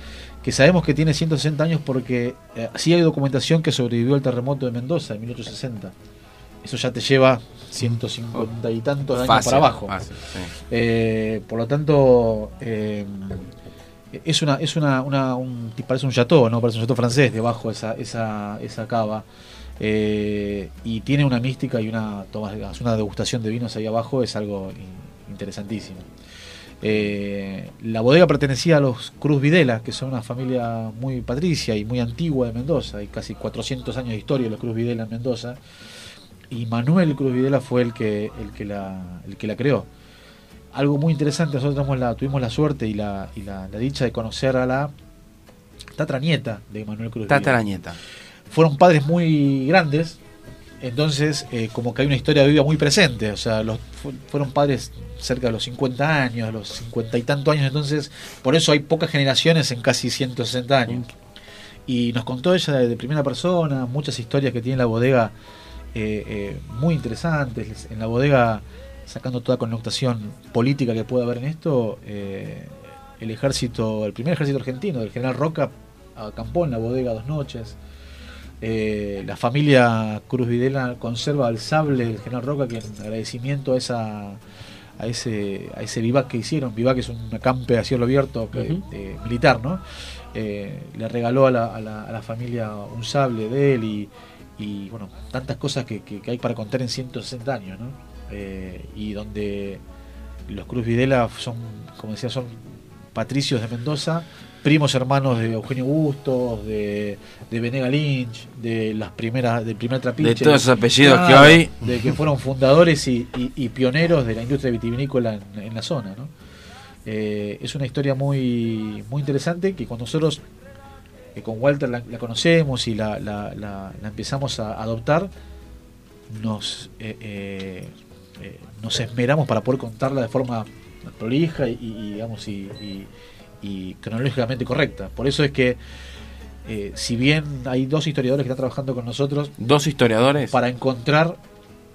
que sabemos que tiene 160 años porque eh, sí hay documentación que sobrevivió al terremoto de Mendoza en 1860. Eso ya te lleva 150 y tantos años para abajo. fácil, sí. Eh, por lo tanto, eh, es una, es una, una- un, parece un chateau, ¿no? Parece un chateau francés debajo esa, esa, esa cava. Eh, y tiene una mística y una, toma- una degustación de vinos ahí abajo, es algo in- interesantísimo. Eh, la bodega pertenecía a los Cruz Videla, que son una familia muy patricia y muy antigua de Mendoza. Hay casi 400 años de historia de los Cruz Videla en Mendoza. Y Manuel Cruz Videla fue el que, el que, la, el que la creó. Algo muy interesante, nosotros tuvimos la, tuvimos la suerte y, la, y la, la dicha de conocer a la tatranieta de Manuel Cruz Videla Tataranieta. fueron padres muy grandes, entonces eh, como que hay una historia viva muy presente, o sea, los, fueron padres cerca de los 50 años, los 50 y tantos años, entonces por eso hay pocas generaciones en casi 160 años. Y nos contó ella de primera persona, muchas historias que tiene la bodega eh, eh, muy interesantes. En la bodega, sacando toda connotación política que pueda haber en esto, eh, el ejército, el primer ejército argentino del general Roca acampó en la bodega dos noches. Eh, la familia Cruz Videla conserva el sable del general Roca que en agradecimiento a esa a ese a ese vivac que hicieron vivac es un acampe a cielo abierto que- eh, militar no Eh, le regaló a la, a la- a la familia un sable de él y, y, bueno tantas cosas que, que- que hay para contar en 160 años no Eh, y donde los Cruz Videla son como decía son patricios de Mendoza primos hermanos de Eugenio Bustos, de, de Venega Lynch, de las primeras, del primer trapiche. De todos esos apellidos que hoy- De que fueron fundadores y, y- y pioneros de la industria vitivinícola en, en la zona, ¿no? Eh, es una historia muy, muy interesante que cuando nosotros eh, con Walter la, la conocemos y la, la- la- la empezamos a adoptar, nos, eh, eh, eh, nos esmeramos para poder contarla de forma prolija y, y, digamos y, y- y cronológicamente correcta. Por eso es que eh, si bien hay dos historiadores que están trabajando con nosotros, Dos historiadores. para encontrar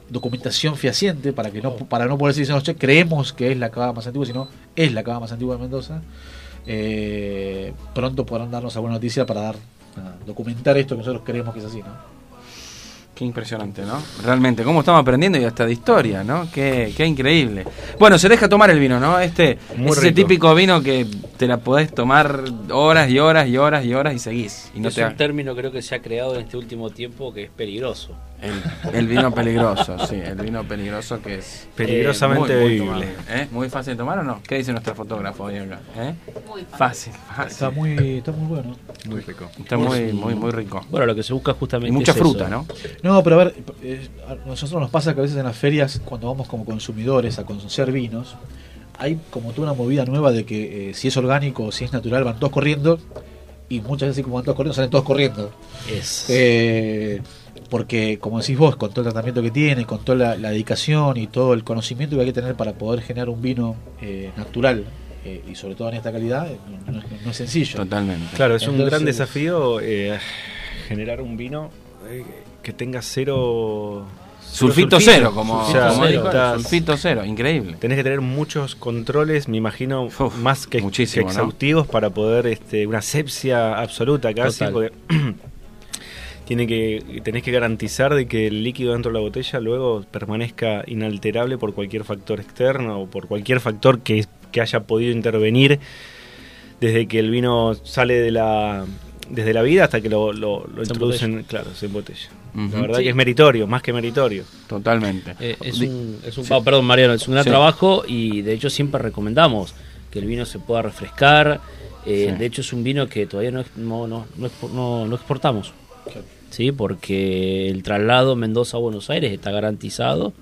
documentación fehaciente, para que no para no poder decir, "No, che, creemos que es la cava más antigua, sino es la cava más antigua de Mendoza. Eh, pronto podrán darnos alguna noticia para dar nada, documentar esto que nosotros creemos que es así, ¿no? Qué impresionante, ¿no? Realmente, cómo estamos aprendiendo y hasta de historia, ¿no? Qué, qué increíble. Bueno, se deja tomar el vino, ¿no? Este Muy es ese típico vino que te la podés tomar horas y horas y horas y horas y seguís. Y no es te un término creo que se ha creado en este último tiempo que es peligroso. El, el vino peligroso, sí, el vino peligroso que es Peligrosamente eh, muy, muy ¿eh? Muy fácil de tomar o no? ¿Qué dice nuestra fotógrafo hoy acá? ¿Eh? Muy fácil. fácil. Está muy, está muy bueno. Muy rico. Está muy, muy, muy rico. Bueno, lo que se busca justamente Y mucha es fruta, eso. ¿no? No, pero a ver, eh, a nosotros nos pasa que a veces en las ferias, cuando vamos como consumidores a conocer vinos, hay como toda una movida nueva de que eh, si es orgánico o si es natural van todos corriendo y muchas veces como van todos corriendo salen todos corriendo. Es. Porque como decís vos, con todo el tratamiento que tiene, con toda la, la dedicación y todo el conocimiento que hay que tener para poder generar un vino eh, natural eh, y sobre todo en esta calidad, eh, no, no es- no es sencillo. Totalmente. Claro, es un gran desafío eh, generar un vino que tenga cero. Sulfito cero, como, O sea, como estás- sulfito cero, increíble. Tenés que tener muchos controles, me imagino, más que, que exhaustivos para poder, este, una sepsia absoluta casi, Total. porque tiene que, tenés que garantizar de que el líquido dentro de la botella luego permanezca inalterable por cualquier factor externo o por cualquier factor que, que haya podido intervenir desde que el vino sale de la desde la vida hasta que lo, lo, lo Se introducen, claro, se embotella. La verdad Sí. que es meritorio, más que meritorio. Totalmente. Eh, es un, es un Sí. perdón Mariano, es un gran Sí. trabajo y de hecho siempre recomendamos que el vino se pueda refrescar. Eh, Sí. De hecho es un vino que todavía no, no, no- no exportamos. Sí, porque el traslado Mendoza a Buenos Aires está garantizado,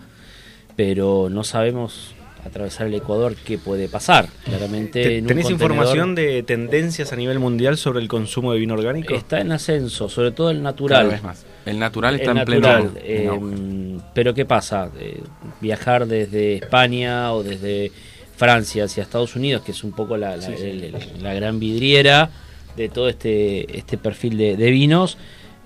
pero no sabemos atravesar el Ecuador qué puede pasar. Claramente Te- en un ¿Tenés contenedor- información de tendencias a nivel mundial sobre el consumo de vino orgánico? Está en ascenso, sobre todo el natural. Cada vez más. El natural está El en pleno- natural, eh, pero ¿qué pasa? Eh, viajar desde España o desde Francia hacia Estados Unidos, que es un poco la, la- Sí, sí. el- el- la gran vidriera de todo este, este perfil de, de vinos,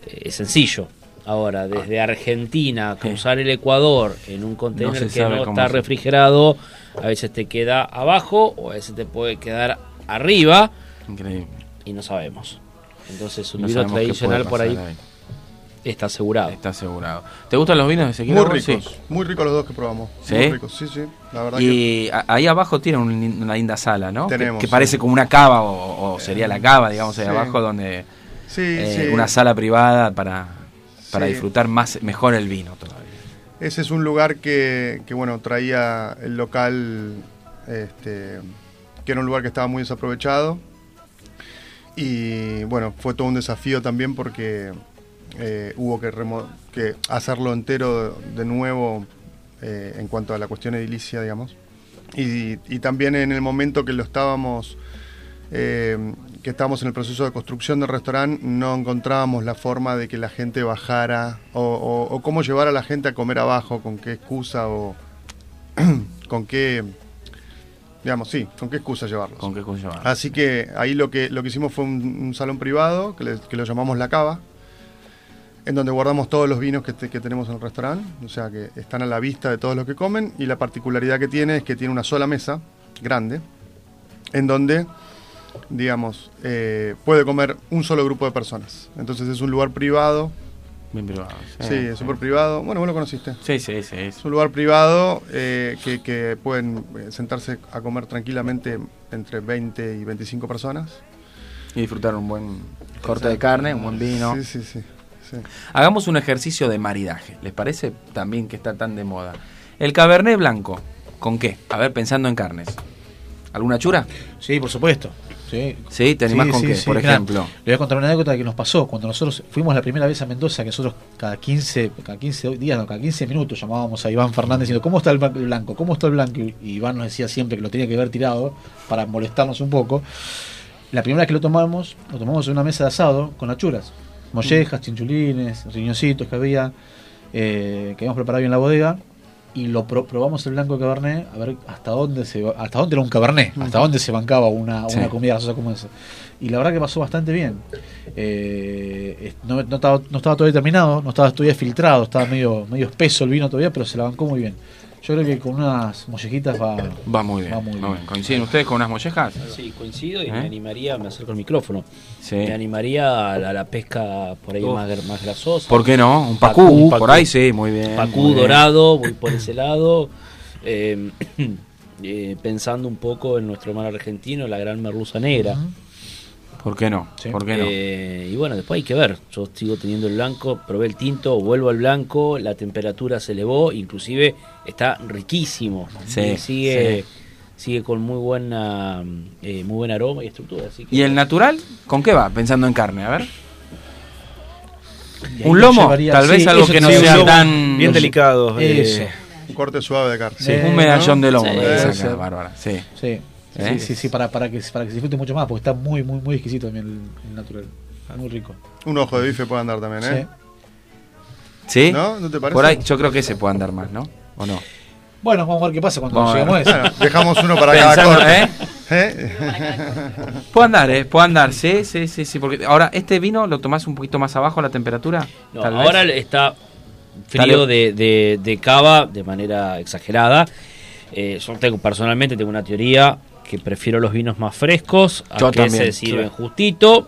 es sencillo. Ahora, desde Argentina, cruzar el Ecuador en un contenedor que no está se- refrigerado, a veces te queda abajo o a veces te puede quedar arriba Increíble. y no sabemos. Entonces, un No vino tradicional por ahí está asegurado. Está asegurado. ¿Te gustan los vinos de Ezequiel? Muy ricos, Sí. muy ricos los dos que probamos. ¿Sí? Muy ricos, sí, sí. La verdad que Y ahí abajo tiene un- una linda sala, ¿no? Que- Tenemos, que, parece como una cava o, o sería la cava, digamos, ahí Sí. abajo donde sí, eh, sí. una sala privada para, para Sí. disfrutar más mejor el vino todavía. Ese es un lugar que, que, bueno, traía el local, este, que era un lugar que estaba muy desaprovechado. Y bueno, fue todo un desafío también porque eh, hubo que, remo- que hacerlo entero de nuevo eh, en cuanto a la cuestión edilicia, digamos. Y, y también en el momento que lo estábamos, eh, que estábamos en el proceso de construcción del restaurante, no encontrábamos la forma de que la gente bajara o, o- o cómo llevar a la gente a comer abajo, con qué excusa o con qué, digamos, sí, con qué excusa llevarlos. ¿Con qué excusa llevarlos? Así que ahí lo que, lo que hicimos fue un, un salón privado, que, le- que lo llamamos La Cava, en donde guardamos todos los vinos que, te- que tenemos en el restaurante, o sea que están a la vista de todos los que comen, y la particularidad que tiene es que tiene una sola mesa, grande, en donde, digamos, eh, puede comer un solo grupo de personas. Entonces es un lugar privado. Bien privado. Sí, es súper privado. Bueno, vos lo conociste. Sí, sí, sí. Es un lugar privado eh, que, que pueden eh, sentarse a comer tranquilamente entre 20 y 25 personas. Y disfrutar un buen corte de carne, un buen vino. Sí, sí, sí. sí. Hagamos un ejercicio de maridaje. ¿Les parece también que está tan de moda? El cabernet blanco, ¿con qué? A ver, pensando en carnes. ¿Alguna chura? Sí, por supuesto. Sí, Sí, ¿te animás Sí, con sí, qué? por mirá, ejemplo. Le voy a contar una anécdota que nos pasó cuando nosotros fuimos la primera vez a Mendoza, que nosotros cada 15, cada 15 días, no, cada 15 minutos llamábamos a Iván Fernández diciendo, ¿cómo está el blan- el blanco? ¿Cómo está el blanco? Y Iván nos decía siempre que lo tenía que ver tirado para molestarnos un poco. La primera vez que lo tomamos, lo tomamos en una mesa de asado con achuras, mollejas, chinchulines, riñoncitos que había, eh, que habíamos preparado bien en la bodega. Y lo pro- probamos el blanco de Cabernet a ver hasta dónde se hasta dónde era un Cabernet, hasta dónde se bancaba una, Sí. una comida grasosa como esa. Y la verdad que pasó bastante bien. Eh, no, no estaba, no estaba todavía terminado, no estaba todavía filtrado, estaba medio, medio espeso el vino todavía, pero se la bancó muy bien. Yo creo que con unas mollejitas va, Va muy bien. Va muy bien. ¿Coinciden ustedes con unas mollejas? Sí, coincido y ¿Eh? me animaría, me acerco al micrófono. Sí. Me animaría a la, a la pesca por ahí más, más grasosa. ¿Por qué no? Un pacú, por ahí sí, muy bien. Pacú muy bien. dorado, voy por ese lado. Eh, eh, pensando un poco en nuestro mar argentino, la gran merluza negra. ¿Por qué no? ¿Por qué no? Eh, y bueno, después hay que ver. Yo sigo teniendo el blanco, probé el tinto, vuelvo al blanco, la temperatura se elevó, inclusive está riquísimo. Sí, sigue, sigue con muy buena, eh, muy buen aroma y estructura. Así que ¿Y el natural? ¿Con qué va? Pensando en carne, a ver. Un lo lomo, llevaría- tal vez sí, algo eso que no sea tan... Bien delicado. eh. Un corte suave de carne. Sí, un medallón de lomo, Sí, me. Bárbara. Sí, ¿Eh? sí, sí, sí, para, para, que, para que se disfrute mucho más, porque está muy, muy, muy exquisito también el, el natural. Muy rico. Un ojo de bife puede andar también, ¿eh? ¿Sí? ¿No? ¿No te parece? Por ahí yo creo que se puede andar más, ¿no? ¿O no? Bueno, vamos a ver qué pasa cuando Vamos a lleguemos a eso. Bueno, dejamos uno para cada Pensando, corte. ¿eh? ¿Eh? Puede andar, ¿eh? Puede andar, sí, sí, sí, sí. Porque ahora, ¿este vino lo tomás un poquito más abajo la temperatura? No, Tal vez. ahora está frío de, de, de cava de manera exagerada. Eh, yo tengo personalmente tengo una teoría que prefiero los vinos más frescos, a Yo que también, se sirven sí. justito.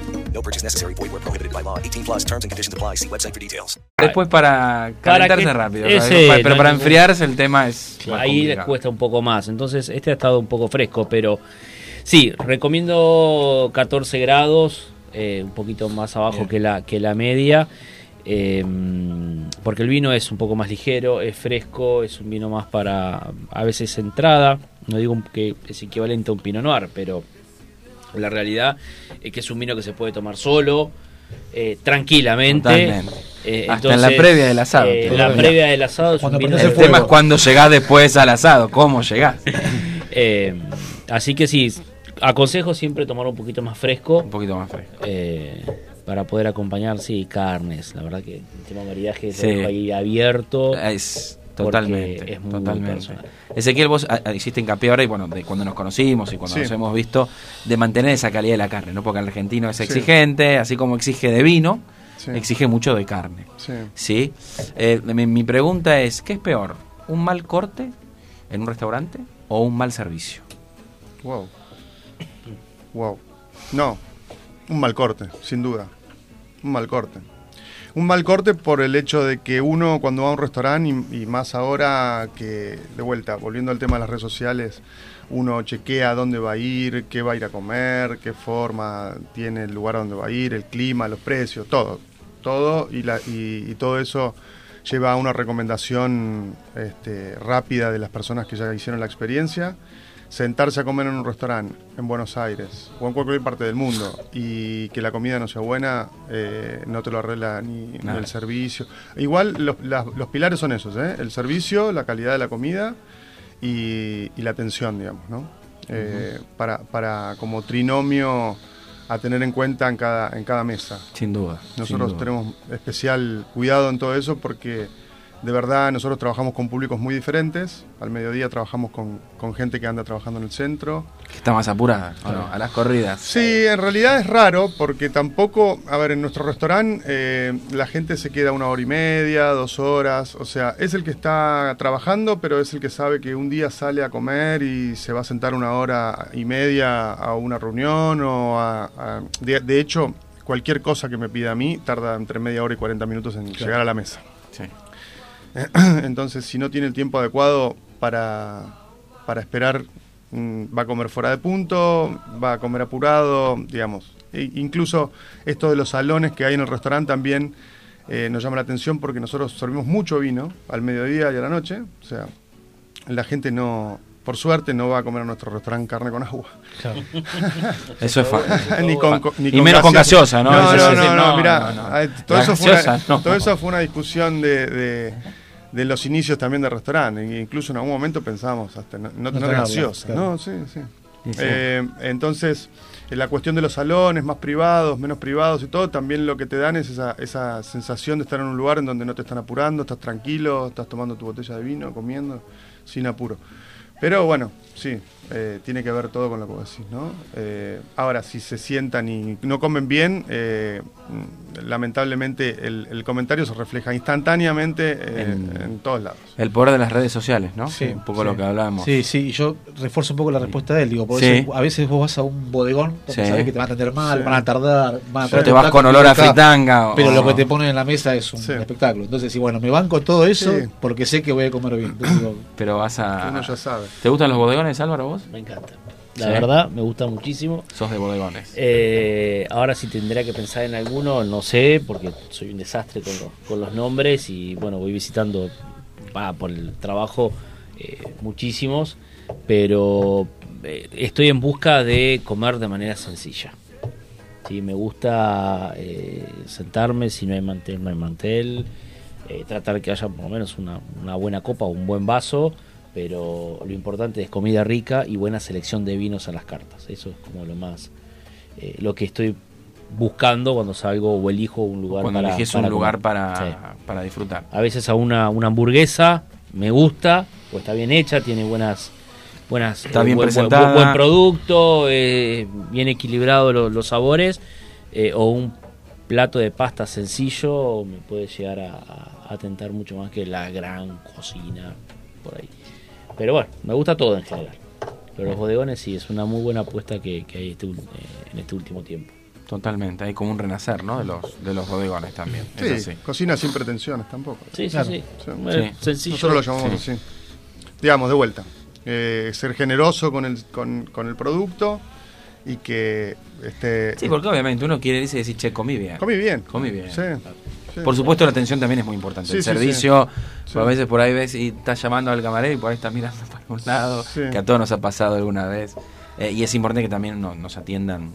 No purchase necessary. Void were prohibited by law. 18 plus terms and conditions apply. See website for details. Después para calentarse rápido. pero no para ningún- enfriarse el tema es. más Ahí les cuesta un poco más. Entonces, este ha estado un poco fresco, pero sí, recomiendo 14 grados, eh, un poquito más abajo que la, que la media. eh, porque el vino es un poco más ligero, es fresco, es un vino más para a veces entrada. No digo que es equivalente a un Pinot Noir, pero la realidad es que es un vino que se puede tomar solo, eh, tranquilamente. Eh, Hasta en la previa del asado. eh, la previa del asado es un vino El tema es cuando llegás después al asado. ¿Cómo llegás? Eh, así que sí, aconsejo siempre tomar un poquito más fresco. Un poquito más fresco. para poder acompañar, sí, carnes. La verdad que el tema maridaje lo Sí. ahí abierto. Es totalmente. Es muy, totalmente. personal. Ezequiel, vos ah, ah, hiciste hincapié ahora y bueno, de cuando nos conocimos y cuando Sí. nos hemos visto, de mantener esa calidad de la carne, ¿no? Porque el argentino es Sí. exigente, así como exige de vino, Sí. exige mucho de carne. Sí. ¿Sí? Eh, mi, mi pregunta es, ¿qué es peor? ¿Un mal corte en un restaurante o un mal servicio? Wow. Wow. No, un mal corte, sin duda. Un mal corte. Un mal corte por el hecho de que uno cuando va a un restaurante y, más ahora que, de vuelta, volviendo al tema de las redes sociales, uno chequea dónde va a ir, qué va a ir a comer, qué forma tiene el lugar donde va a ir, el clima, los precios, todo. Todo y, la, y, y todo eso lleva a una recomendación este, rápida de las personas que ya hicieron la experiencia sentarse a comer en un restaurante en Buenos Aires o en cualquier parte del mundo y que la comida no sea buena, eh, no te lo arregla ni, el servicio. Igual los, las- los pilares son esos, ¿eh? el servicio, la calidad de la comida y, y la atención, digamos, ¿no? Eh, para, para como trinomio a tener en cuenta en cada, en cada mesa. Sin duda. Nosotros sin duda. tenemos especial cuidado en todo eso porque de verdad nosotros trabajamos con públicos muy diferentes. Al mediodía trabajamos con, con gente que anda trabajando en el centro. Que está más apurada, a las corridas. Sí, en realidad es raro porque tampoco, a ver, en nuestro restaurante eh, la gente se queda una hora y media, dos horas, o sea, es el que está trabajando, pero es el que sabe que un día sale a comer y se va a sentar una hora y media a una reunión o a... a- de, de hecho, cualquier cosa que me pida a mí tarda entre media hora y 40 minutos en Claro. llegar a la mesa. Sí. Entonces, si no tiene el tiempo adecuado para, para esperar, mm, va a comer fuera de punto, va a comer apurado, digamos. E incluso esto de los salones que hay en el restaurante también eh, nos llama la atención porque nosotros servimos mucho vino al mediodía y a la noche. O sea, la gente no, por suerte, no va a comer a nuestro restaurante carne con agua. Eso es fa- ni con, co- ni Y menos con gaseosa, ¿no? No, no, no, no, no, mirá, no, no. Todo, eso fue una, gaseosa, no. todo eso fue una discusión de, de, de los inicios también del restaurante. E incluso en algún momento pensábamos hasta no, no tener gaseosa. claro. No, sí, sí. Eh, entonces, en la cuestión de los salones, más privados, menos privados y todo, también lo que te dan es esa, esa sensación de estar en un lugar en donde no te están apurando, estás tranquilo, estás tomando tu botella de vino, comiendo, sin apuro. Pero bueno, sí, eh, tiene que ver todo con lo que vos decís, ¿no? Eh, ahora, si se sientan y no comen bien, eh, lamentablemente el, el comentario se refleja instantáneamente eh, en, En- todos lados. El poder de las redes sociales, ¿no? Sí, un poco sí. lo que hablábamos. Sí, sí, y yo refuerzo un poco la respuesta de él, digo, porque Sí. a veces vos vas a un bodegón, porque Sí. sabés que te van a atender mal, Sí. van a tardar, van a Sí. traer Te vas con olor a fritanga o- Pero lo que te ponen en la mesa es un espectáculo. Entonces, sí, bueno, me banco todo eso Sí. porque sé que voy a comer bien. Entonces, digo, Pero vas a. Uno ya sabe. ¿Te gustan los bodegones, Álvaro, vos? Me encanta. La Sí. verdad, me gusta muchísimo. Sos de bodegones. Eh, ahora si tendría que pensar en alguno, no sé, porque soy un desastre con los, con los nombres y bueno, voy visitando va, por el trabajo eh, muchísimos, pero eh, estoy en busca de comer de manera sencilla. Sí, me gusta eh, sentarme, si no hay mantel, no hay mantel, tratar que haya por lo menos una, una buena copa o un buen vaso, pero lo importante es comida rica y buena selección de vinos a las cartas. Eso es como lo más, eh, lo que estoy buscando cuando salgo o elijo un lugar Cuando para, un lugar para, Sí. para disfrutar. A veces a una, una hamburguesa me gusta, o está bien hecha, tiene buenas buenas Está eh, bien buen, buen- presentada. buen producto, eh, bien equilibrado lo- los sabores, o un plato de pasta sencillo me puede llegar a, a- a tentar mucho más que la gran cocina por ahí. Pero bueno, me gusta todo en general. Pero los bodegones sí es una muy buena apuesta que, que hay este eh, en este último tiempo. Totalmente, hay como un renacer, ¿no? De los, de los bodegones también. Sí, es así. cocina sin pretensiones tampoco. Sí, sí, sí. Eh, sencillo. Nosotros lo llamamos Sí. así. Digamos, de vuelta. Eh, ser generoso con el, con, con el producto y que este Sí, porque obviamente uno quiere y decir, che, comí bien. Comí bien. Comí bien. Sí, sí. Por supuesto, la atención también es muy importante. Sí, el sí, servicio, a veces por ahí ves y estás llamando al camarero y por ahí estás mirando para un lado, que a todos nos ha pasado alguna vez. Eh, y es importante que también no- nos atiendan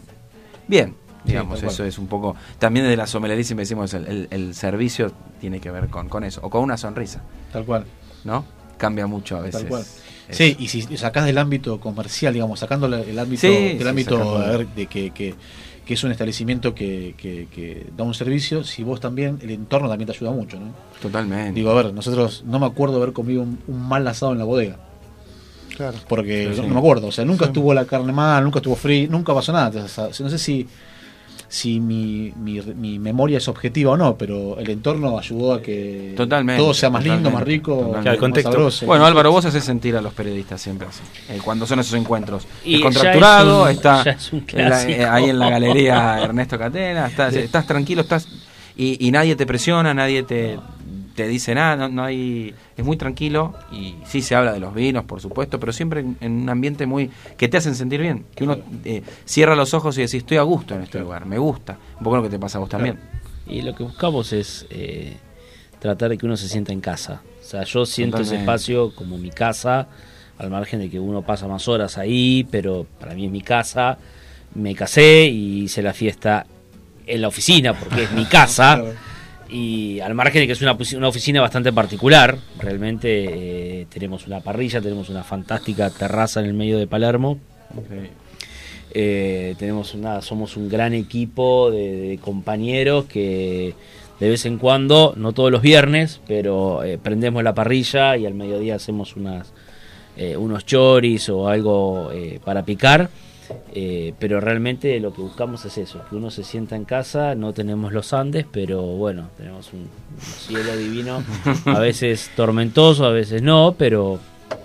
bien. Digamos, eso es un poco. También desde la sommelería siempre decimos el, el- el servicio tiene que ver con, con eso, o con una sonrisa, tal cual. ¿no? Cambia mucho a veces. Tal cual. eso. Sí, y si sacás del ámbito comercial, digamos, sacando el ámbito, sí, ámbito de que, que, que es un establecimiento que, que- que da un servicio, si vos también, el entorno también te ayuda mucho, ¿no? Totalmente. Digo, a ver, nosotros no me acuerdo haber comido un, un mal asado en la bodega. Claro. Porque Sí, no, sí. no me acuerdo, o sea, nunca estuvo la carne mal, nunca estuvo frío, nunca pasó nada. O sea, no sé si, si mi, mi, mi memoria es objetiva o no, pero el entorno ayudó a que Totalmente. todo sea más lindo, más rico, más sabroso. Bueno, Álvaro, vos haces sentir a los periodistas siempre así. eh, cuando son esos encuentros. Y es contracturado, es un- está es en la- eh, ahí en la galería Ernesto Catena, estás, Sí. estás tranquilo, estás y, y nadie te presiona, nadie te, te dice nada, no, no hay es muy tranquilo y sí se habla de los vinos, por supuesto, pero siempre en, en un ambiente muy que te hacen sentir bien, que uno eh, cierra los ojos y decís, estoy a gusto en este lugar, me gusta. Un poco lo que te pasa a vos también. Y lo que buscamos es eh, tratar de que uno se sienta en casa. O sea, yo siento ese espacio como mi casa, al margen de que uno pasa más horas ahí, pero para mí es mi casa. Me casé y hice la fiesta en la oficina porque es mi casa. Y al margen de que es una, una oficina bastante particular, realmente eh, tenemos una parrilla, tenemos una fantástica terraza en el medio de Palermo. Eh, tenemos una, somos un gran equipo de, de compañeros que de vez en cuando, no todos los viernes, pero eh, prendemos la parrilla y al mediodía hacemos unas, eh, unos choris o algo para picar. Eh, pero realmente lo que buscamos es eso, que uno se sienta en casa, no tenemos los Andes, pero bueno, tenemos un, un cielo divino, a veces tormentoso, a veces no, pero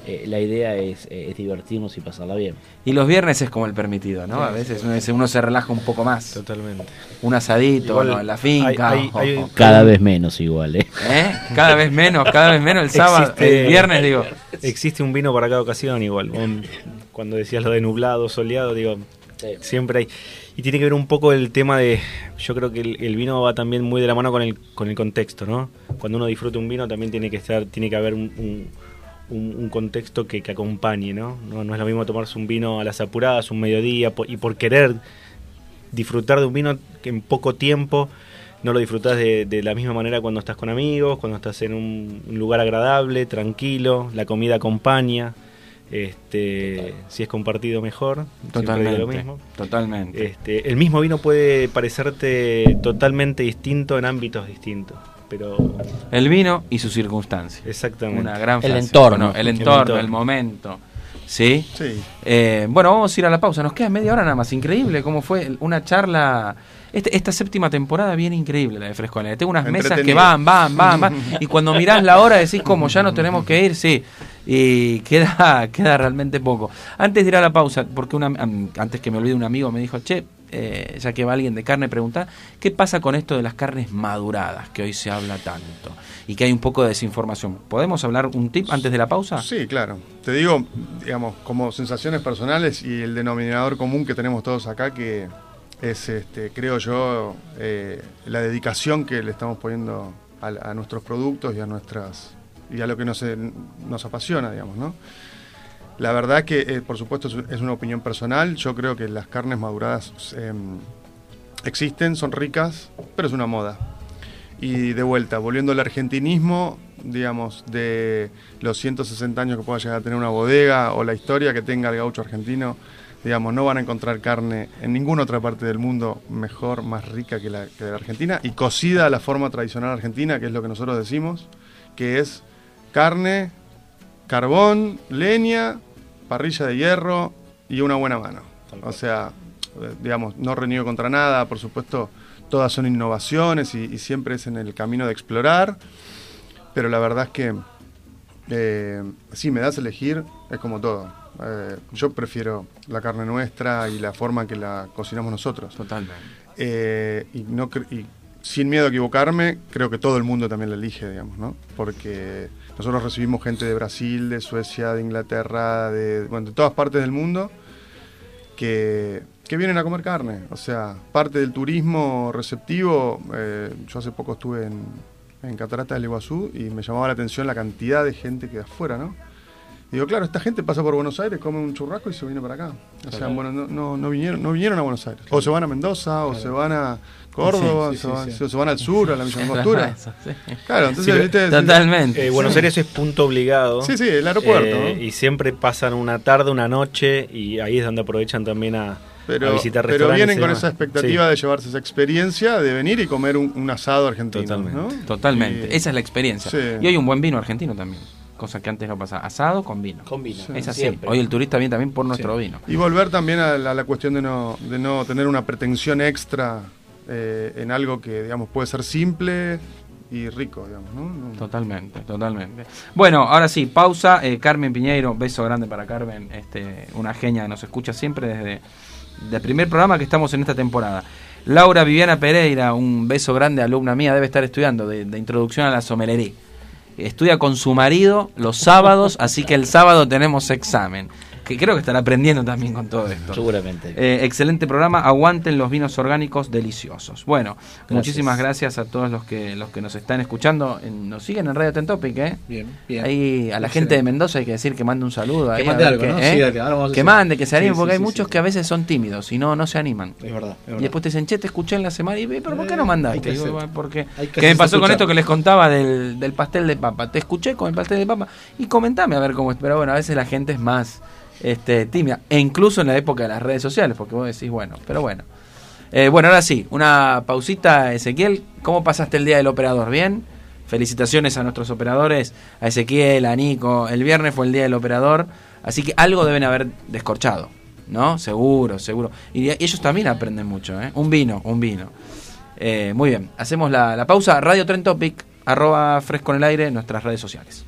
eh, la idea es, eh, es divertirnos y pasarla bien. Y los viernes es como el permitido, ¿no? Sí, A veces sí, uno, sí. uno se relaja un poco más. Totalmente. Un asadito, Igual ¿no? en la finca. hay- hay- Cada vez menos igual, ¿eh? ¿Eh? Cada vez menos, cada vez menos el sábado, el viernes, digo. Existe un vino para cada ocasión igual. Un- cuando decías lo de nublado, soleado, digo, siempre hay. Y tiene que ver un poco el tema de. Yo creo que el, el vino va también muy de la mano con el, con el contexto, ¿no? Cuando uno disfruta un vino también tiene que estar, tiene que haber un, un- contexto que, que acompañe, ¿no? ¿no? No es lo mismo tomarse un vino a las apuradas, un mediodía, y por querer disfrutar de un vino que en poco tiempo no lo disfrutas de, de la misma manera cuando estás con amigos, cuando estás en un, un lugar agradable, tranquilo, la comida acompaña. Este, si es compartido mejor, Totalmente, lo mismo. totalmente. Este, el mismo vino puede parecerte totalmente distinto en ámbitos distintos, pero El vino y sus circunstancias. Exactamente. Una gran El frase. entorno. Bueno, el El entorno, entorno. el momento. ¿Sí? Sí. Eh, bueno, vamos a ir a la pausa. Nos queda media hora nada más. Increíble cómo fue una charla. Este- esta séptima temporada bien increíble la de Fresco al Aire. Tengo unas mesas que van, van, van, van. Y cuando mirás la hora decís como ya no tenemos que ir, sí. Y queda, queda realmente poco. Antes de ir a la pausa, porque una, antes que me olvide un amigo me dijo, che, eh, ya que va alguien de carne, preguntar, ¿qué pasa con esto de las carnes maduradas que hoy se habla tanto? Y que hay un poco de desinformación. ¿Podemos hablar un tip antes de la pausa? Sí, claro. Te digo, digamos, como sensaciones personales y el denominador común que tenemos todos acá, que es, este, creo yo, eh, la dedicación que le estamos poniendo a nuestros productos y a nuestras y a lo que nos, nos apasiona, digamos, ¿no? La verdad que, eh, por supuesto, es, una opinión personal. Yo creo que las carnes maduradas eh, existen, son ricas, pero es una moda. Y de vuelta, volviendo al argentinismo, digamos, de los 160 años que pueda llegar a tener una bodega o la historia que tenga el gaucho argentino, digamos, no van a encontrar carne en ninguna otra parte del mundo mejor, más rica que la, que la Argentina y cocida a la forma tradicional argentina, que es lo que nosotros decimos, que es carne, carbón, leña, parrilla de hierro y una buena mano. O sea, eh, digamos, no reniego contra nada, por supuesto, todas son innovaciones y, y siempre es en el camino de explorar, pero la verdad es que eh, si me das a elegir, es como todo. Eh, yo prefiero la carne nuestra y la forma que la cocinamos nosotros. Totalmente. Eh, y, no y sin miedo a equivocarme, creo que todo el mundo también la elige, digamos, ¿no? Porque nosotros recibimos gente de Brasil, de Suecia, de Inglaterra, de, bueno, de todas partes del mundo que, que vienen a comer carne. O sea, parte del turismo receptivo, eh, yo hace poco estuve en, en Cataratas del Iguazú y me llamaba la atención la cantidad de gente que de afuera, ¿no? Digo, claro, esta gente pasa por Buenos Aires, come un churrasco y se viene para acá. O sea, Claro. bueno, no, no, no vinieron, no vinieron a Buenos Aires. O se van a Mendoza, o se van a Córdoba, Sí, sí, se, sí, van, sí. se- se van al sur, a la Villa Angostura. Sí. Claro, entonces, Sí, ¿viste? eh, Buenos Aires es punto obligado. Sí, sí, el aeropuerto, Eh, ¿no? Y siempre pasan una tarde, una noche, y ahí es donde aprovechan también a, a Pero, visitar pero restaurantes. vienen y con esa expectativa Sí. de llevarse esa experiencia, de venir y comer un, un asado argentino. Totalmente. ¿no? Totalmente. Y- Esa es la experiencia. Sí. Y hoy un buen vino argentino también. Cosa que antes no pasaba. Asado con vino. Con vino. Es así. Siempre. Hoy el turista viene también por nuestro vino. Y volver también a la, a la cuestión de no, de no tener una pretensión extra eh, en algo que, digamos, puede ser simple y rico, digamos, ¿no? Totalmente, totalmente. Bueno, ahora sí, pausa. Eh, Carmen Piñeiro, beso grande para Carmen, este, una genia nos escucha siempre desde el primer programa que estamos en esta temporada. Laura Viviana Pereira, un beso grande, alumna mía, debe estar estudiando de, de introducción a la somelería. Estudia con su marido los sábados, así que el sábado tenemos examen. Que creo que estará aprendiendo también con todo esto. Seguramente. Eh, excelente programa, aguanten los vinos orgánicos deliciosos. Bueno, muchísimas gracias a todos los que los que nos están escuchando. En- nos siguen en Radio Tentopic, ¿eh? Bien, bien. Ahí a la Excelente. gente de Mendoza hay que decir que mande un saludo. Que ahí, mande algo, qué, ¿no? ¿eh? Sí, dale, ahora vamos a que mande, que se anime, Sí, porque sí, hay sí, muchos sí. que a veces son tímidos y no, no se animan. Es verdad, es Y después te dicen, che, te escuché en la semana y pero ¿por qué no Eh, mandaste? que Digo, hacer- "Bueno, porque que ¿Qué me pasó con esto que les contaba del, del pastel de papa? Te escuché con el pastel de papa y comentame a ver cómo es. Pero bueno, a veces la gente es más este, tímida. E incluso en la época de las redes sociales, porque vos decís, bueno, pero bueno. Eh, bueno, ahora sí, una pausita, Ezequiel. ¿Cómo pasaste el día del operador? ¿Bien? Felicitaciones a nuestros operadores, a Ezequiel, a Nico. El viernes fue el día del operador, así que algo deben haber descorchado, ¿no? Seguro, seguro. Y, ellos también aprenden mucho, ¿eh? Un vino, un vino. Eh, muy bien, hacemos la, la pausa. Radio Tren Topic, arroba fresco en el aire, nuestras redes sociales.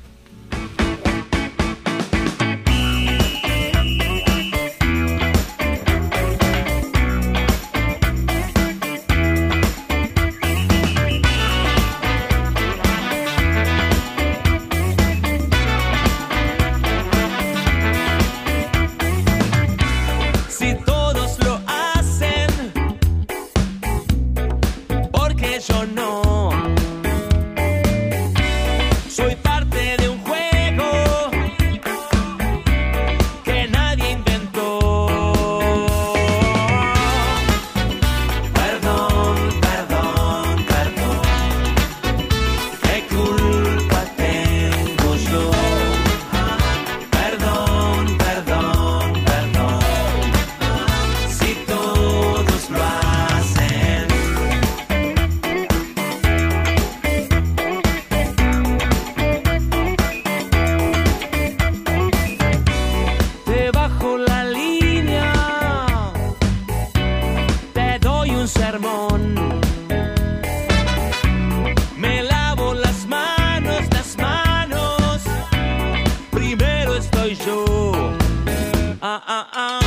Ah, ah,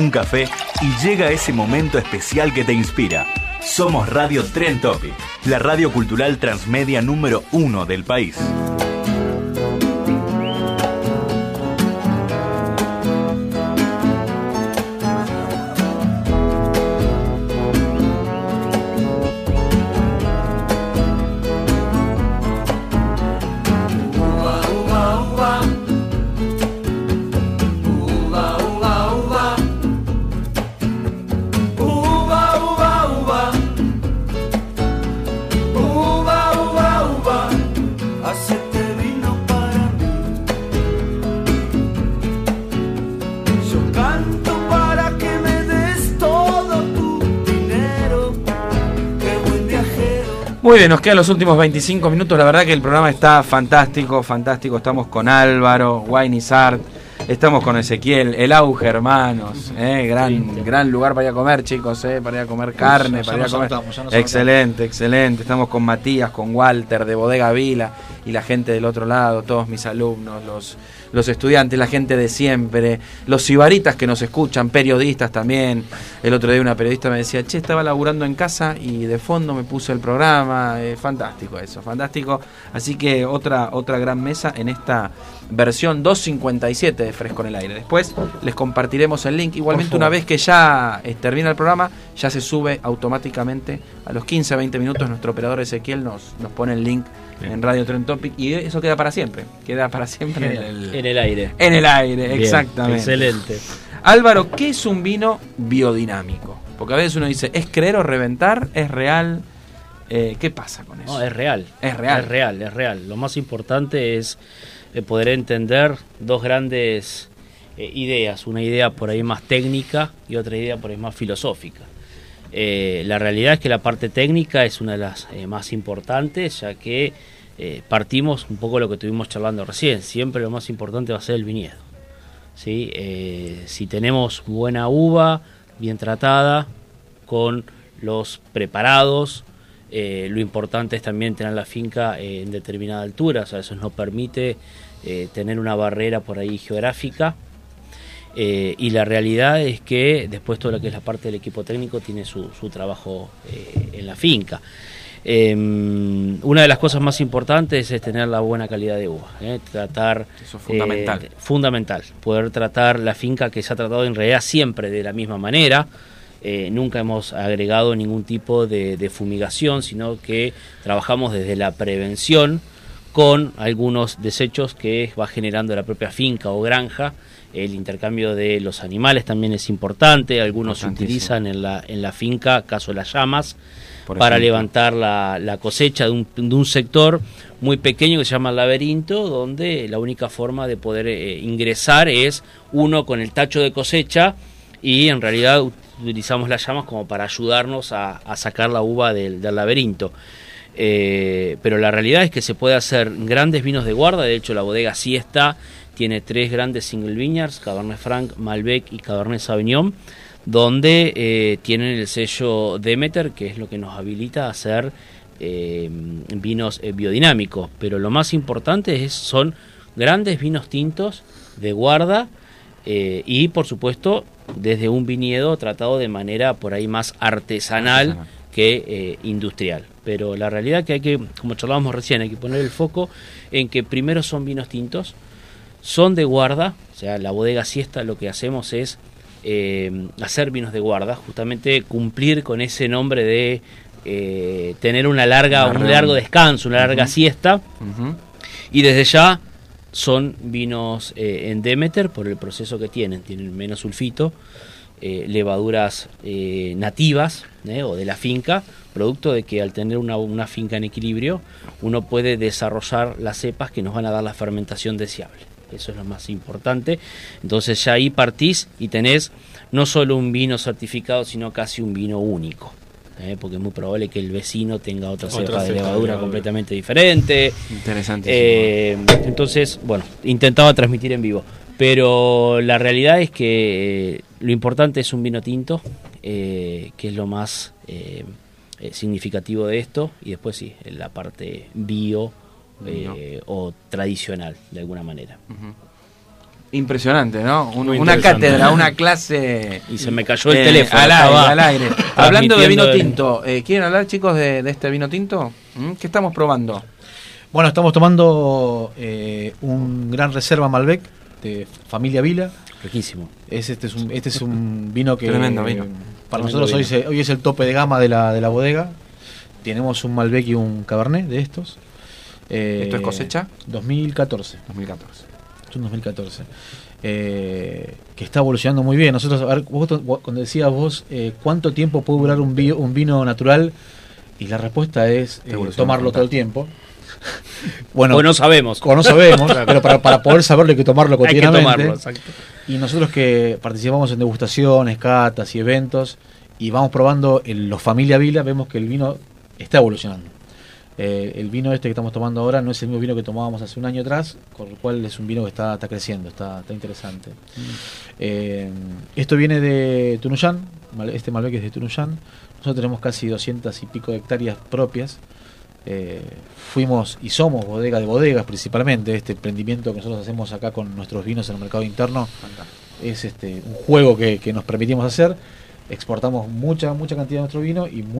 un café y llega ese momento especial que te inspira. Somos Radio Tren Topic, la radio cultural transmedia número uno del país. Bien, nos quedan los últimos 25 minutos. La verdad que el programa está fantástico, fantástico. Estamos con Álvaro, Wayne Sart, estamos con Ezequiel, el auge, hermanos. eh, gran, gran lugar para ir a comer, chicos, eh, para ir a comer carne, ya para ir a comer. excelente, excelente. Estamos con Matías, con Walter de Bodega Vila y la gente del otro lado, todos mis alumnos, los, los estudiantes, la gente de siempre, los sibaritas que nos escuchan, periodistas también. El otro día una periodista me decía, che, estaba laburando en casa y de fondo me puse el programa. Eh, fantástico eso, fantástico. Así que otra, otra gran mesa en esta versión 257 de Fresco en el Aire. Después les compartiremos el link. Igualmente, una vez que ya eh, termina el programa, ya se sube automáticamente a los 15 20 minutos. Nuestro operador Ezequiel nos, nos pone el link en Radio Trend Topic y eso queda para siempre. Queda para siempre en el, En el aire. en el aire, Bien, exactamente. Excelente. Álvaro, ¿qué es un vino biodinámico? Porque a veces uno dice, ¿es creer o reventar? ¿Es real? Eh, ¿Qué pasa con eso? No, es real. Es real. Es real, es real. Lo más importante es eh, poder entender dos grandes eh, ideas. Una idea por ahí más técnica y otra idea por ahí más filosófica. Eh, la realidad es que la parte técnica es una de las eh, más importantes, ya que eh, partimos un poco de lo que estuvimos charlando recién. Siempre lo más importante va a ser el viñedo. si tenemos buena uva, bien tratada, con los preparados, lo importante es también tener la finca en determinada altura, o sea, eso nos permite tener una barrera por ahí geográfica. Eh, y la realidad es que después todo lo que es la parte del equipo técnico tiene su, su trabajo eh, en la finca. Eh, una de las cosas más importantes es tener la buena calidad de uva, eh, tratar Eso es fundamental. fundamental, poder tratar la finca que se ha tratado en realidad siempre de la misma manera. Eh, nunca hemos agregado ningún tipo de, de fumigación, sino que trabajamos desde la prevención con algunos desechos que va generando la propia finca o granja. El intercambio de los animales también es importante. Algunos se utilizan en la, en la finca, caso las llamas, para levantar la, la cosecha de un, de un sector muy pequeño que se llama el laberinto, donde la única forma de poder eh, ingresar es uno con el tacho de cosecha y en realidad utilizamos las llamas como para ayudarnos a, a sacar la uva del, del laberinto. Eh, pero la realidad es que se puede hacer grandes vinos de guarda, de hecho la bodega Siesta tiene tres grandes single vineyards, Cabernet Franc, Malbec y Cabernet Sauvignon, donde eh, tienen el sello Demeter, que es lo que nos habilita a hacer eh, vinos eh, biodinámicos. Pero lo más importante es, son grandes vinos tintos de guarda eh, y, por supuesto, desde un viñedo tratado de manera por ahí más artesanal que industrial. Pero la realidad que hay que, como charlábamos recién, hay que poner el foco en que primero son vinos tintos, son de guarda, o sea, la bodega siesta lo que hacemos es eh, hacer vinos de guarda, justamente cumplir con ese nombre de eh, tener una larga, un largo descanso, una larga siesta, y desde ya son vinos eh, en Demeter por el proceso que tienen, tienen menos sulfito, eh, levaduras eh, nativas o de la finca, producto de que al tener una, una finca en equilibrio uno puede desarrollar las cepas que nos van a dar la fermentación deseable. Eso es lo más importante. Entonces ya ahí partís y tenés no solo un vino certificado, sino casi un vino único. eh, porque es muy probable que el vecino tenga otra, Otra cepa de levadura levadura. completamente diferente. Interesantísimo. Eh, entonces, bueno, intentaba transmitir en vivo. Pero la realidad es que eh, lo importante es un vino tinto, eh, que es lo más significativo de esto, y después sí, en la parte bio eh, o tradicional, de alguna manera. Impresionante, ¿no? Un- una cátedra, una clase. Y se me cayó el eh, teléfono, Al aire, estaba al aire. Hablando de vino tinto, eh, ¿quieren hablar, chicos, de, de este vino tinto? ¿Mm? ¿Qué estamos probando? Bueno, estamos tomando eh, un gran reserva Malbec de familia Vila. Riquísimo. Es, este, es un, este es un vino que Tremendo vino. para Tremendo nosotros hoy, se- hoy es el tope de gama de la, de la bodega. Tenemos un Malbec y un Cabernet de estos. Eh, ¿Esto es cosecha? 2014. 2014. Es un 2014. Eh, que está evolucionando muy bien. Nosotros, a ver, vos, cuando decías vos, eh, ¿cuánto tiempo puede durar un, vi- un vino natural? Y la respuesta es eh, tomarlo todo el tiempo. Bueno, O no sabemos. O no sabemos, Claro. pero para, para poder saberlo hay que tomarlo Hay que cotidianamente. tomarlo, exacto. Y nosotros que participamos en degustaciones, catas y eventos, y vamos probando en los Familia Vila, vemos que el vino está evolucionando. Eh, el vino este que estamos tomando ahora no es el mismo vino que tomábamos hace un año atrás, con lo cual es un vino que está, está creciendo, está, está interesante. Eh, esto viene de Tunuyán, este Malbec es de Tunuyán. Nosotros tenemos casi 200 y pico de hectáreas propias. Eh, fuimos y somos bodega de bodegas principalmente. Este emprendimiento que nosotros hacemos acá con nuestros vinos en el mercado interno es este un juego que, que nos permitimos hacer. Exportamos mucha, mucha cantidad de nuestro vino y mu-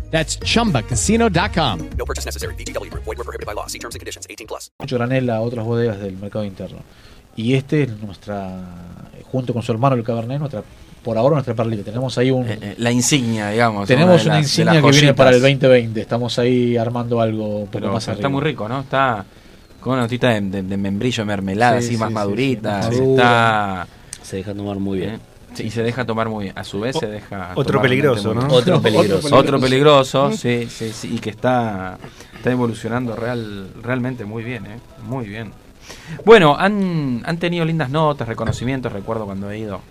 That's chumbacasino.com. No purchase necessary. VGW Group. Void were prohibited by law. See terms and conditions. 18 plus. mucho granel a otras bodegas del mercado interno. Y este es nuestra, junto con su hermano el Cabernet, nuestra, por ahora nuestra perlita. Tenemos ahí un, Eh, La insignia, digamos. tenemos una las- insignia que viene para el joyitas. 2020. Estamos ahí armando algo un poco Pero más está arriba. muy rico, ¿no? Está con una notita de, de- de membrillo, mermelada, Sí, así sí, más sí, madurita. sí, está... Se deja tomar muy bien. Sí, y se deja tomar muy bien. A su vez se deja. otro peligroso, ¿no? Otro peligroso. Otro peligroso, sí, sí, sí. Y que está, está evolucionando real, realmente muy bien, ¿eh? Muy bien. Bueno, han, han tenido lindas notas, reconocimientos. Recuerdo cuando he ido,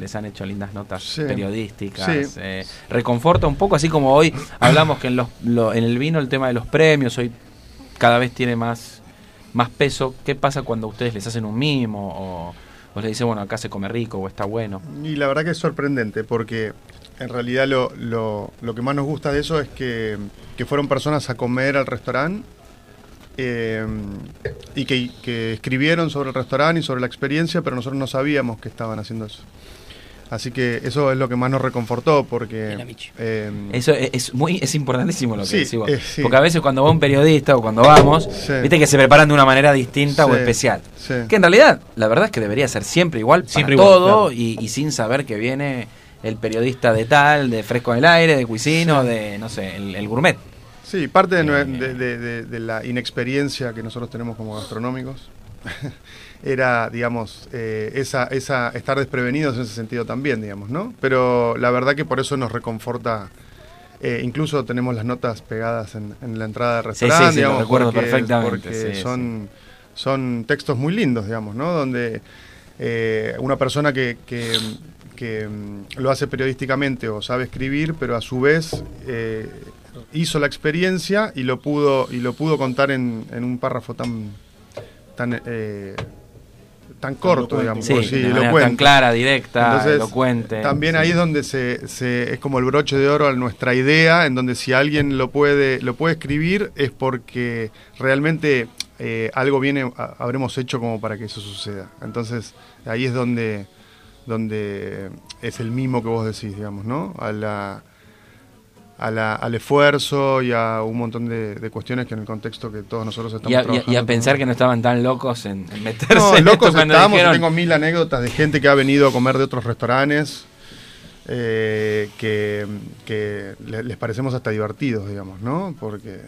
les han hecho lindas notas Sí. periodísticas. Sí. eh, reconforta un poco, así como hoy hablamos que en, los, lo- en el vino el tema de los premios hoy cada vez tiene más, más peso. ¿Qué pasa cuando ustedes les hacen un mimo o, o les dicen, bueno, acá se come rico o está bueno? Y la verdad que es sorprendente porque en realidad lo, lo- lo que más nos gusta de eso es que, que fueron personas a comer al restaurante eh, y que, que escribieron sobre el restaurante y sobre la experiencia, pero nosotros no sabíamos que estaban haciendo eso. Así que eso es lo que más nos reconfortó porque... eh, Eso es, es muy es importantísimo lo que Sí, decís vos. eh, sí. Porque a veces cuando va un periodista o cuando vamos, Sí. viste que se preparan de una manera distinta o especial. sí. Que en realidad, la verdad es que debería ser siempre igual para Siempre igual, todo claro. y, y sin saber que viene el periodista de tal, de Fresco en el Aire, de Cuisino, de, no sé, el, el gourmet. Sí, parte de, de- de- de- de la inexperiencia que nosotros tenemos como gastronómicos era, digamos, eh, esa, esa, estar desprevenidos en ese sentido también, digamos, ¿no? Pero la verdad que por eso nos reconforta. eh, incluso tenemos las notas pegadas en, en la entrada del Sí, sí, restaurante, sí, digamos, recuerdo porque, perfectamente, porque sí, son, son textos muy lindos, digamos, ¿no? Donde eh, una persona que, que, que, mm, lo hace periodísticamente o sabe escribir, pero a su vez eh, hizo la experiencia y lo pudo y lo pudo contar en, en un párrafo tan tan eh, tan corto, digamos, Sí, de sí, elocuente. tan clara, directa, Entonces, elocuente. También Sí. ahí es donde se, se- es como el broche de oro a nuestra idea, en donde si alguien lo puede lo puede escribir es porque realmente eh, algo viene a- habremos hecho como para que eso suceda. Entonces ahí es donde donde es el mimo que vos decís, digamos, ¿no? A la, a la- al esfuerzo y a un montón de, de cuestiones que en el contexto que todos nosotros estamos Y a, y a- trabajando. y a pensar que no estaban tan locos en, en meterse No, en locos esto estábamos, yo tengo mil anécdotas de gente que ha venido a comer de otros restaurantes eh, que, que le- les parecemos hasta divertidos, digamos, ¿no? Porque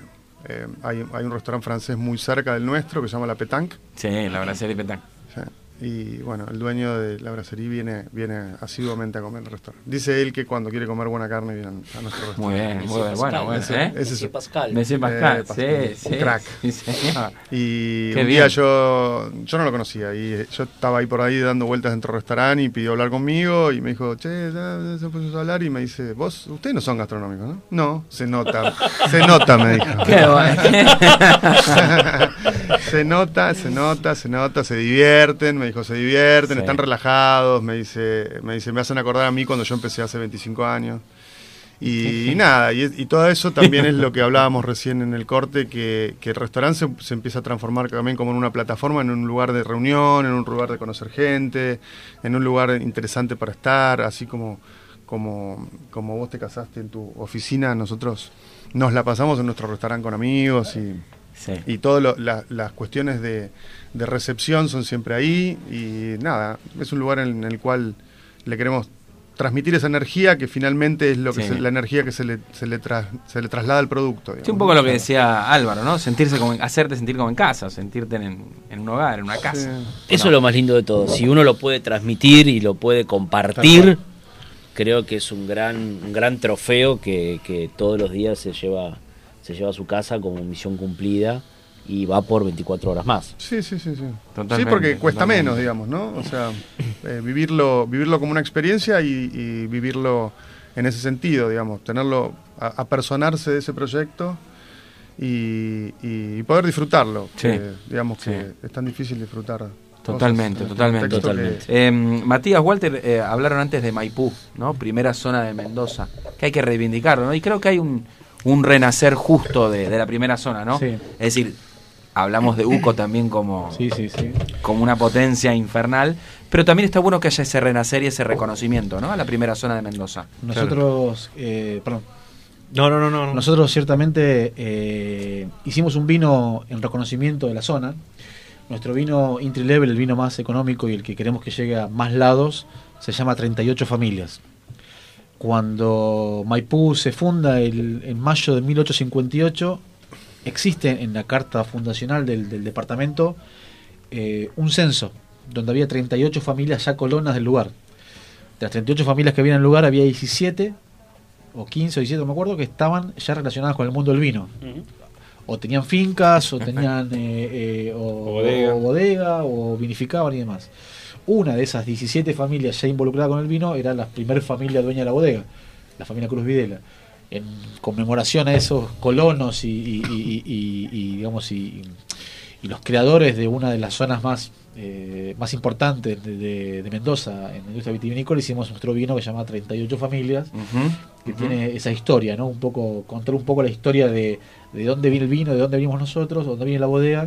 eh, hay, hay un restaurante francés muy cerca del nuestro que se llama La Petanque. Sí, la Brasserie Petanque. Sí. Y bueno, el dueño de la brasserie viene, viene asiduamente a comer al restaurante. Dice él que cuando quiere comer buena carne viene a nuestro restaurante. Muy bien, muy bien, bueno, bueno, ¿eh? ese es- Pascal. Monsieur Pascal, Eh, sí, sí, Crack. sí, señor. Y Qué un bien. día yo, yo no lo conocía y eh, yo estaba ahí por ahí dando vueltas dentro del restaurante y pidió hablar conmigo y me dijo, che, ya, ya se puso a hablar y me dice, vos, ustedes no son gastronómicos, ¿no? No, se nota, se nota, me dijo. Qué bueno. se nota, se nota, se nota, se divierten, me dijo, se divierten, Sí. están relajados, me dice, me dice, me hacen acordar a mí cuando yo empecé hace 25 años. Y, y nada, y, y todo eso también es lo que hablábamos recién en el corte, que, que el restaurante se, se empieza a transformar también como en una plataforma, en un lugar de reunión, en un lugar de conocer gente, en un lugar interesante para estar, así como, como, como vos te casaste en tu oficina, nosotros nos la pasamos en nuestro restaurante con amigos y, y todas las cuestiones de, de recepción son siempre ahí y nada, es un lugar en el cual le queremos transmitir esa energía que finalmente es lo que Sí. se- la energía que se le, se le, tras- se le traslada al producto. Sí, digamos. un poco lo que decía Álvaro, ¿no? Sentirse como, en- hacerte sentir como en casa, sentirte en, en un hogar, en una casa. Eso es lo más lindo de todo. Si uno lo puede transmitir y lo puede compartir, creo que es un gran, un gran trofeo que, que todos los días se lleva, se lleva a su casa como misión cumplida y va por 24 horas más. Sí, sí, sí, sí. Totalmente, sí, porque cuesta totalmente. menos, digamos, ¿no? O sea, eh, vivirlo, vivirlo como una experiencia y, y vivirlo en ese sentido, digamos, tenerlo, a, apersonarse de ese proyecto y, y poder disfrutarlo. Sí. que, digamos Sí. que es tan difícil disfrutar. Totalmente, cosas totalmente. que- Eh, Matías, Walter, eh, hablaron antes de Maipú, ¿no? Primera zona de Mendoza, que hay que reivindicarlo, ¿no? Y creo que hay un, un renacer justo de, de la primera zona, ¿no? Sí. Es decir, hablamos de UCO también como, como una potencia infernal, pero también está bueno que haya ese renacer y ese reconocimiento, ¿no? A la primera zona de Mendoza. Nosotros, eh, perdón. No, no, no, no. Nosotros ciertamente eh, hicimos un vino en reconocimiento de la zona. Nuestro vino entry level, el vino más económico y el que queremos que llegue a más lados, se llama 38 familias. Cuando Maipú se funda el- en mayo de 1858, existe en la carta fundacional del, del departamento eh, un censo donde había 38 familias ya colonas del lugar. De las 38 familias que había en el lugar, había 17 o 15 o 17, no me acuerdo, que estaban ya relacionadas con el mundo del vino. O tenían fincas, o tenían eh, eh, o, bodega. o bodega, o vinificaban y demás. Una de esas 17 familias ya involucradas con el vino era la primera familia dueña de la bodega, la familia Cruz Videla. En conmemoración a esos colonos y, y- y- y- digamos y, y los creadores de una de las zonas más eh, más importantes de, de- de Mendoza en la industria vitivinícola hicimos nuestro vino que se llama 38 familias que tiene esa historia, ¿no? Un poco, contar un poco la historia de, de dónde viene el vino, de dónde venimos nosotros, de dónde viene la bodega,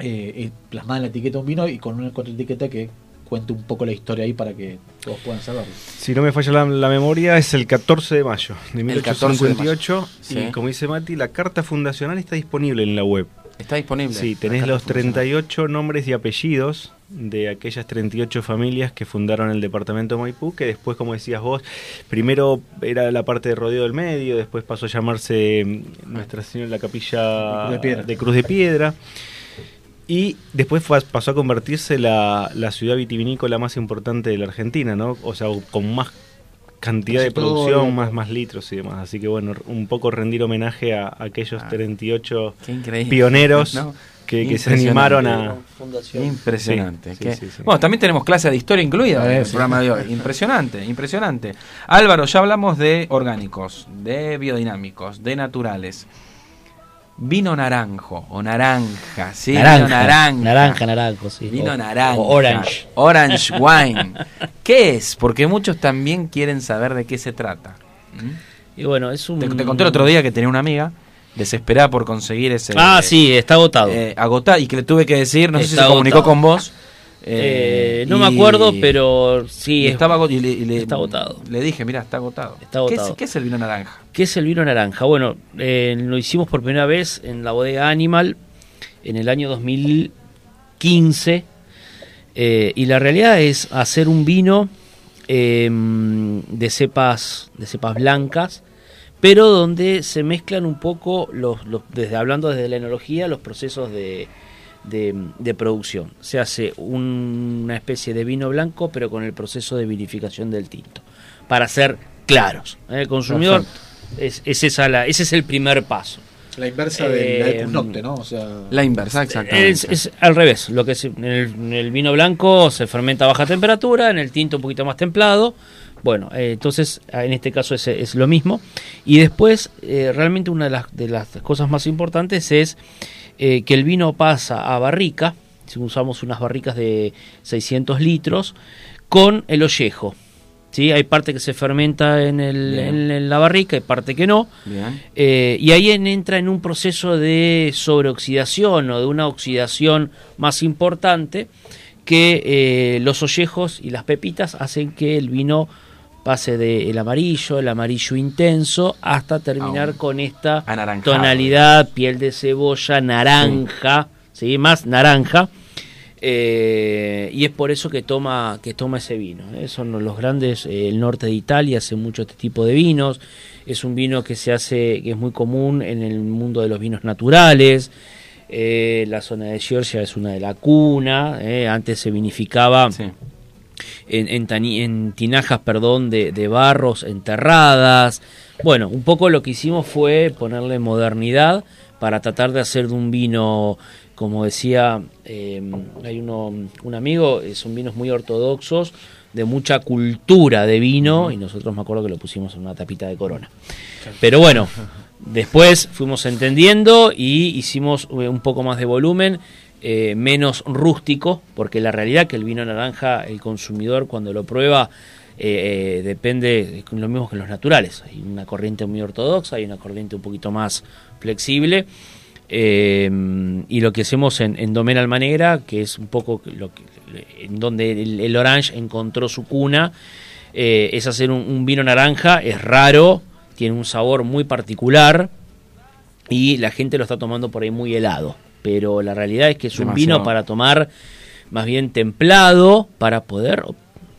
eh, eh, plasmada en la etiqueta de un vino y con una contraetiqueta que cuente un poco la historia ahí para que todos puedan saberlo. Si no me falla la, la memoria, es el 14 de mayo de El 14 de mayo. 1858. Sí. Y como dice Mati, la carta fundacional está disponible en la web. Está disponible. Sí, la tenés los 38 nombres y apellidos de aquellas 38 familias que fundaron el departamento de Maipú, que después, como decías vos, primero era la parte de Rodeo del Medio, después pasó a llamarse mm, Nuestra Señora la Capilla Cruz de Piedra. de Cruz de Piedra. Y después fue- pasó a convertirse la, la ciudad vitivinícola más importante de la Argentina, ¿no? O sea, con más cantidad de producción, más, más litros y demás. Así que bueno, un poco rendir homenaje a, a aquellos 38 Qué increíble, pioneros ¿no? que, que se animaron a... Impresionante. Sí, Qué- sí, sí, sí. Bueno, también tenemos clase de historia incluida en Eh, el programa de hoy. Impresionante, impresionante. Álvaro, ya hablamos de orgánicos, de biodinámicos, de naturales. Vino naranjo o naranja, sí, vino naranja, naranja. naranja, naranjo, sí. Vino O- naranja. o orange. Orange wine. ¿Qué es? Porque muchos también quieren saber de qué se trata. ¿Mm? Y bueno, es un... Te, te conté el otro día que tenía una amiga desesperada por conseguir ese. Ah, sí, está agotado. eh, agotada y que le tuve que decir, no sé si Está se comunicó agotado. con vos. Eh, eh, no y- me acuerdo, pero sí. y estaba y le, está agotado. Le dije, mira, está agotado. Está agotado. ¿Qué es, qué es el vino naranja? ¿Qué es el vino naranja? Bueno, eh, lo hicimos por primera vez en la bodega Animal en el año 2015 eh, y la realidad es hacer un vino eh, de cepas de cepas blancas, pero donde se mezclan un poco los, los- desde hablando desde la enología los procesos de, de, de producción. Se hace un- una especie de vino blanco, pero con el proceso de vinificación del tinto, para ser claros. ¿eh? El consumidor es, es esa la- ese es el primer paso. La inversa de la Eh, Equinocte, ¿no? O sea, La inversa, exactamente. Es, es al revés. Lo que es- en, el, en el vino blanco se fermenta a baja temperatura, en el tinto un poquito más templado. Bueno, eh, entonces en este caso es, es lo mismo. Y después, eh, realmente una de las, de las cosas más importantes es eh, que el vino pasa a barrica, si usamos unas barricas de 600 litros, con el ollejo. ¿sí? Hay parte que se fermenta en, el, Bien. en, en la barrica y parte que no. Eh, y ahí en- entra en un proceso de sobreoxidación o de una oxidación más importante que eh, los ollejos y las pepitas hacen que el vino pase del amarillo, el amarillo intenso, hasta terminar con esta Anaranjado. tonalidad, piel de cebolla, naranja, ¿sí? más naranja. Eh, y es por eso que toma que toma ese vino. ¿eh? Son los grandes, eh, el norte de Italia hace mucho este tipo de vinos. Es un vino que se hace, que es muy común en el mundo de los vinos naturales. La zona de Georgia es una de la cuna. Antes se vinificaba en, en tani- en tinajas, perdón, de, de barros enterradas. Bueno, un poco lo que hicimos fue ponerle modernidad para tratar de hacer de un vino, como decía, eh, hay uno, un amigo, eh, son vinos muy ortodoxos, de mucha cultura de vino, y nosotros me acuerdo que lo pusimos en una tapita de corona. Pero bueno, después fuimos entendiendo y hicimos eh, un poco más de volumen, eh, menos rústico, porque la realidad que el vino naranja, el consumidor cuando lo prueba, eh, eh, depende, es lo mismo que los naturales. Hay una corriente muy ortodoxa, hay una corriente un poquito más flexible. y lo que hacemos en, en Domén Almanegra, que es un poco en donde el, Orange encontró su cuna, es hacer un vino naranja, es raro, tiene un sabor muy particular y la gente lo está tomando por ahí muy helado. Pero la realidad es que es un vino para tomar más bien templado, para poder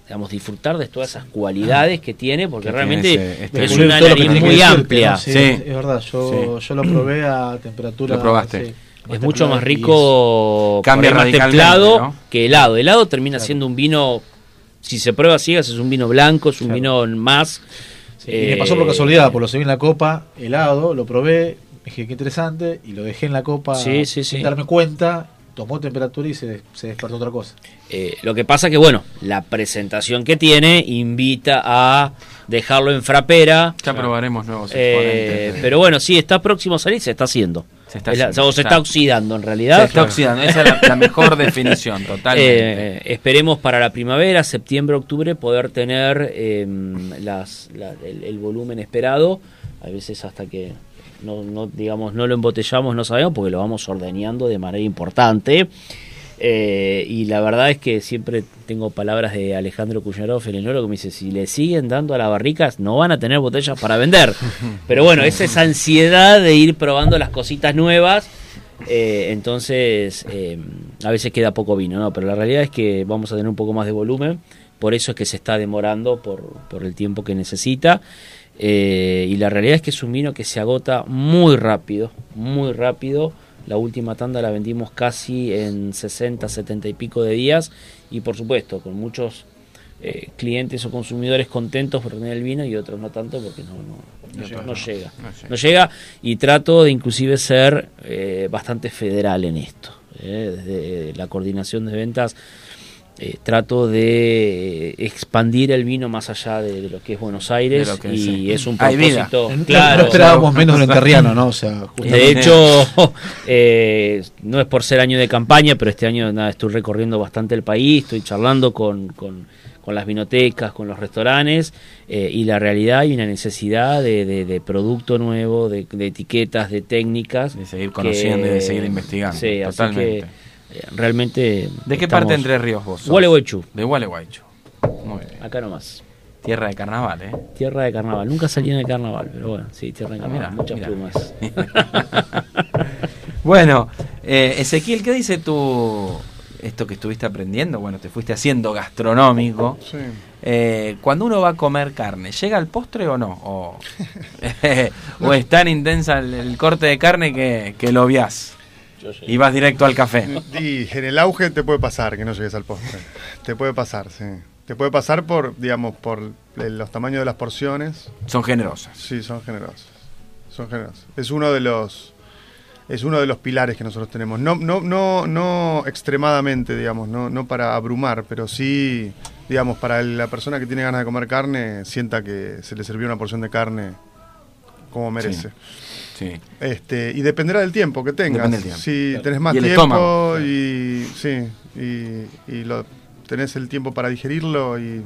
digamos, disfrutar de todas esas cualidades que tiene, porque Que realmente tiene ese- este es vino. una nariz muy decirte, amplia. ¿no? Sí, Es, es verdad, yo, yo lo probé a temperatura. Lo probaste. sí, Es mucho más rico, Cambia más templado ¿no? que helado. Helado termina siendo un vino, si se prueba ciegas, es un vino blanco, es un vino más. Sí, y me pasó por eh, casualidad, por lo subí en la copa, helado, lo probé, dije qué interesante, y lo dejé en la copa Sí, sí, sin sí. darme cuenta, tomó temperatura y se, se despertó otra cosa. Eh, lo que pasa que, bueno, la presentación que tiene invita a dejarlo en frapera. Ya probaremos nuevos Eh, pero bueno, sí, está próximo a salir, se está haciendo. Se está Es la- haciendo, o se está. está oxidando en realidad. Se está oxidando, esa es la, la mejor definición, totalmente. Eh, esperemos para la primavera, septiembre, octubre, poder tener eh, las, la- el, el volumen esperado. A veces hasta que no, no, digamos, no lo embotellamos, no sabemos, porque lo vamos ordeñando de manera importante. Eh, y la verdad es que siempre tengo palabras de Alejandro Cuñarov, el enólogo, que me dice, si le siguen dando a las barricas, no van a tener botellas para vender. Pero bueno, es esa ansiedad de ir probando las cositas nuevas. eh, entonces, eh, a veces queda poco vino, ¿no? Pero la realidad es que vamos a tener un poco más de volumen. Por eso es que se está demorando por, por el tiempo que necesita. Eh, y la realidad es que es un vino que se agota muy rápido, muy rápido. La última tanda la vendimos casi en 60, 70 y pico de días. Y por supuesto, con muchos eh, clientes o consumidores contentos por tener el vino y otros no tanto porque no, no, no- llega. no llega. No llega. No llega y trato de inclusive ser eh, bastante federal en esto. eh, desde la coordinación de ventas eh, trato de eh, expandir el vino más allá de, de lo que es Buenos Aires y es, es un propósito No- claro. no esperábamos menos de lo enterriano, ¿no? O sea, justamente- de hecho, eh, no es por ser año de campaña, pero este año nada, estoy recorriendo bastante el país, estoy charlando con, con, con las vinotecas, con los restaurantes, eh, y la realidad hay una necesidad de, de- de producto nuevo, de, de etiquetas, de técnicas. De seguir conociendo y de seguir investigando, Sí, así totalmente. que realmente... ¿De qué parte de Entre Ríos vos? sos? Gualeguaychú. De Gualeguaychú. Muy bien. Acá nomás. Tierra de carnaval, ¿eh? Tierra de carnaval. Nunca salí en el carnaval, pero bueno, sí, tierra de Ah, carnaval. mira, muchas plumas. Bueno, eh, Ezequiel, ¿qué dice tú esto que estuviste aprendiendo? Bueno, te fuiste haciendo gastronómico. Sí. Eh, cuando uno va a comer carne, ¿llega al postre o no? ¿O, o es tan intensa el, el corte de carne que, que lo obviás? Y vas directo al café. Y en el auge te puede pasar que no llegues al postre. Te puede pasar, sí. Te puede pasar por, digamos, por los tamaños de las porciones. Son generosas. Sí, son generosas. Son generosas. Es uno de los es uno de los pilares que nosotros tenemos. No no no no extremadamente, digamos, no no para abrumar, pero sí, digamos, para la persona que tiene ganas de comer carne, sienta que se le sirvió una porción de carne como merece. Sí. Este, y dependerá del tiempo que tengas. Depende del tiempo. Si Claro. tenés más Y tiempo estómago. y sí, y, y lo tenés el tiempo para digerirlo y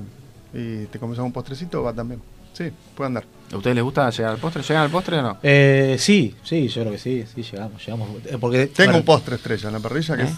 y te comes un postrecito, va también. Sí, puede andar. ¿A ustedes les gusta llegar al postre? ¿Llegan al postre o no? Eh, sí, sí, yo creo que sí, sí, llegamos, llegamos. Eh, Porque, Tengo bueno, un postre estrella en la parrilla que ¿Eh? es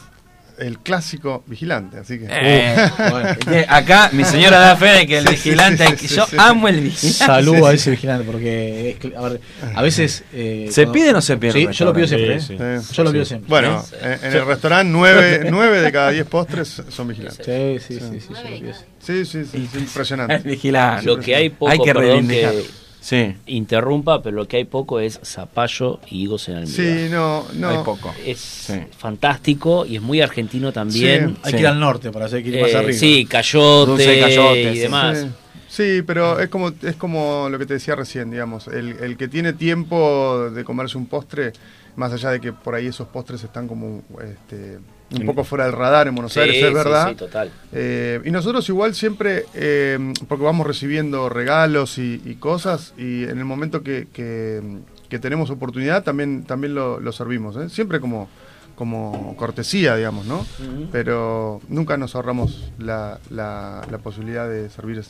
el clásico vigilante, así que. Eh, bueno, que acá mi señora da fe de que el Sí, vigilante, sí, sí, yo sí, amo sí. el vigilante. Saludo a ese vigilante, porque es que, a, ver, a veces. eh, ¿Se cuando- pide o no se Sí, el yo lo pido siempre. ¿eh? Sí, Yo lo sí. pido siempre. Bueno, en, el restaurante 9, nueve de cada 10 postres son vigilantes. Sí, sí, sí, sí, yo lo pido siempre. Sí, sí, sí, es impresionante. El vigilante. Lo que hay poco, Hay que perdón que Sí. interrumpa, pero lo que hay poco es zapallo y higos en almíbar. Sí, no, no. Hay poco. Es fantástico y es muy argentino también. Sí, hay que ir al norte para hacer que ir más Eh, arriba. Sí, cayote, Dulce cayote, y demás. Sí. Sí, pero es como, es como lo que te decía recién, digamos. El, el que tiene tiempo de comerse un postre, más allá de que por ahí esos postres están como este, un poco fuera del radar en Buenos Aires, sí, es verdad. sí, total. Eh, y nosotros igual siempre, eh, porque vamos recibiendo regalos y, y cosas, y en el momento que, que- que tenemos oportunidad también, también lo, lo servimos, ¿eh? siempre como, como cortesía, digamos, ¿no? Pero nunca nos ahorramos la, la, la posibilidad de servir eh,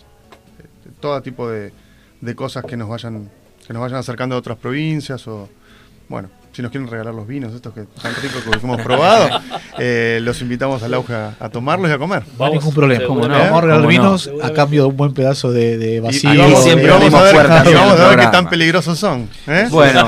todo tipo de, de cosas que nos vayan que nos vayan acercando de otras provincias o bueno si nos quieren regalar los vinos estos que tan ricos que hemos probado eh, los invitamos al auge a, a tomarlos y a comer No hay ningún problema. ¿Cómo no? Vamos a regalar vinos a cambio de un buen pedazo de, de y, vacío. y vamos, siempre y vamos a ver, y vamos a ver qué tan peligrosos son ¿eh? Bueno,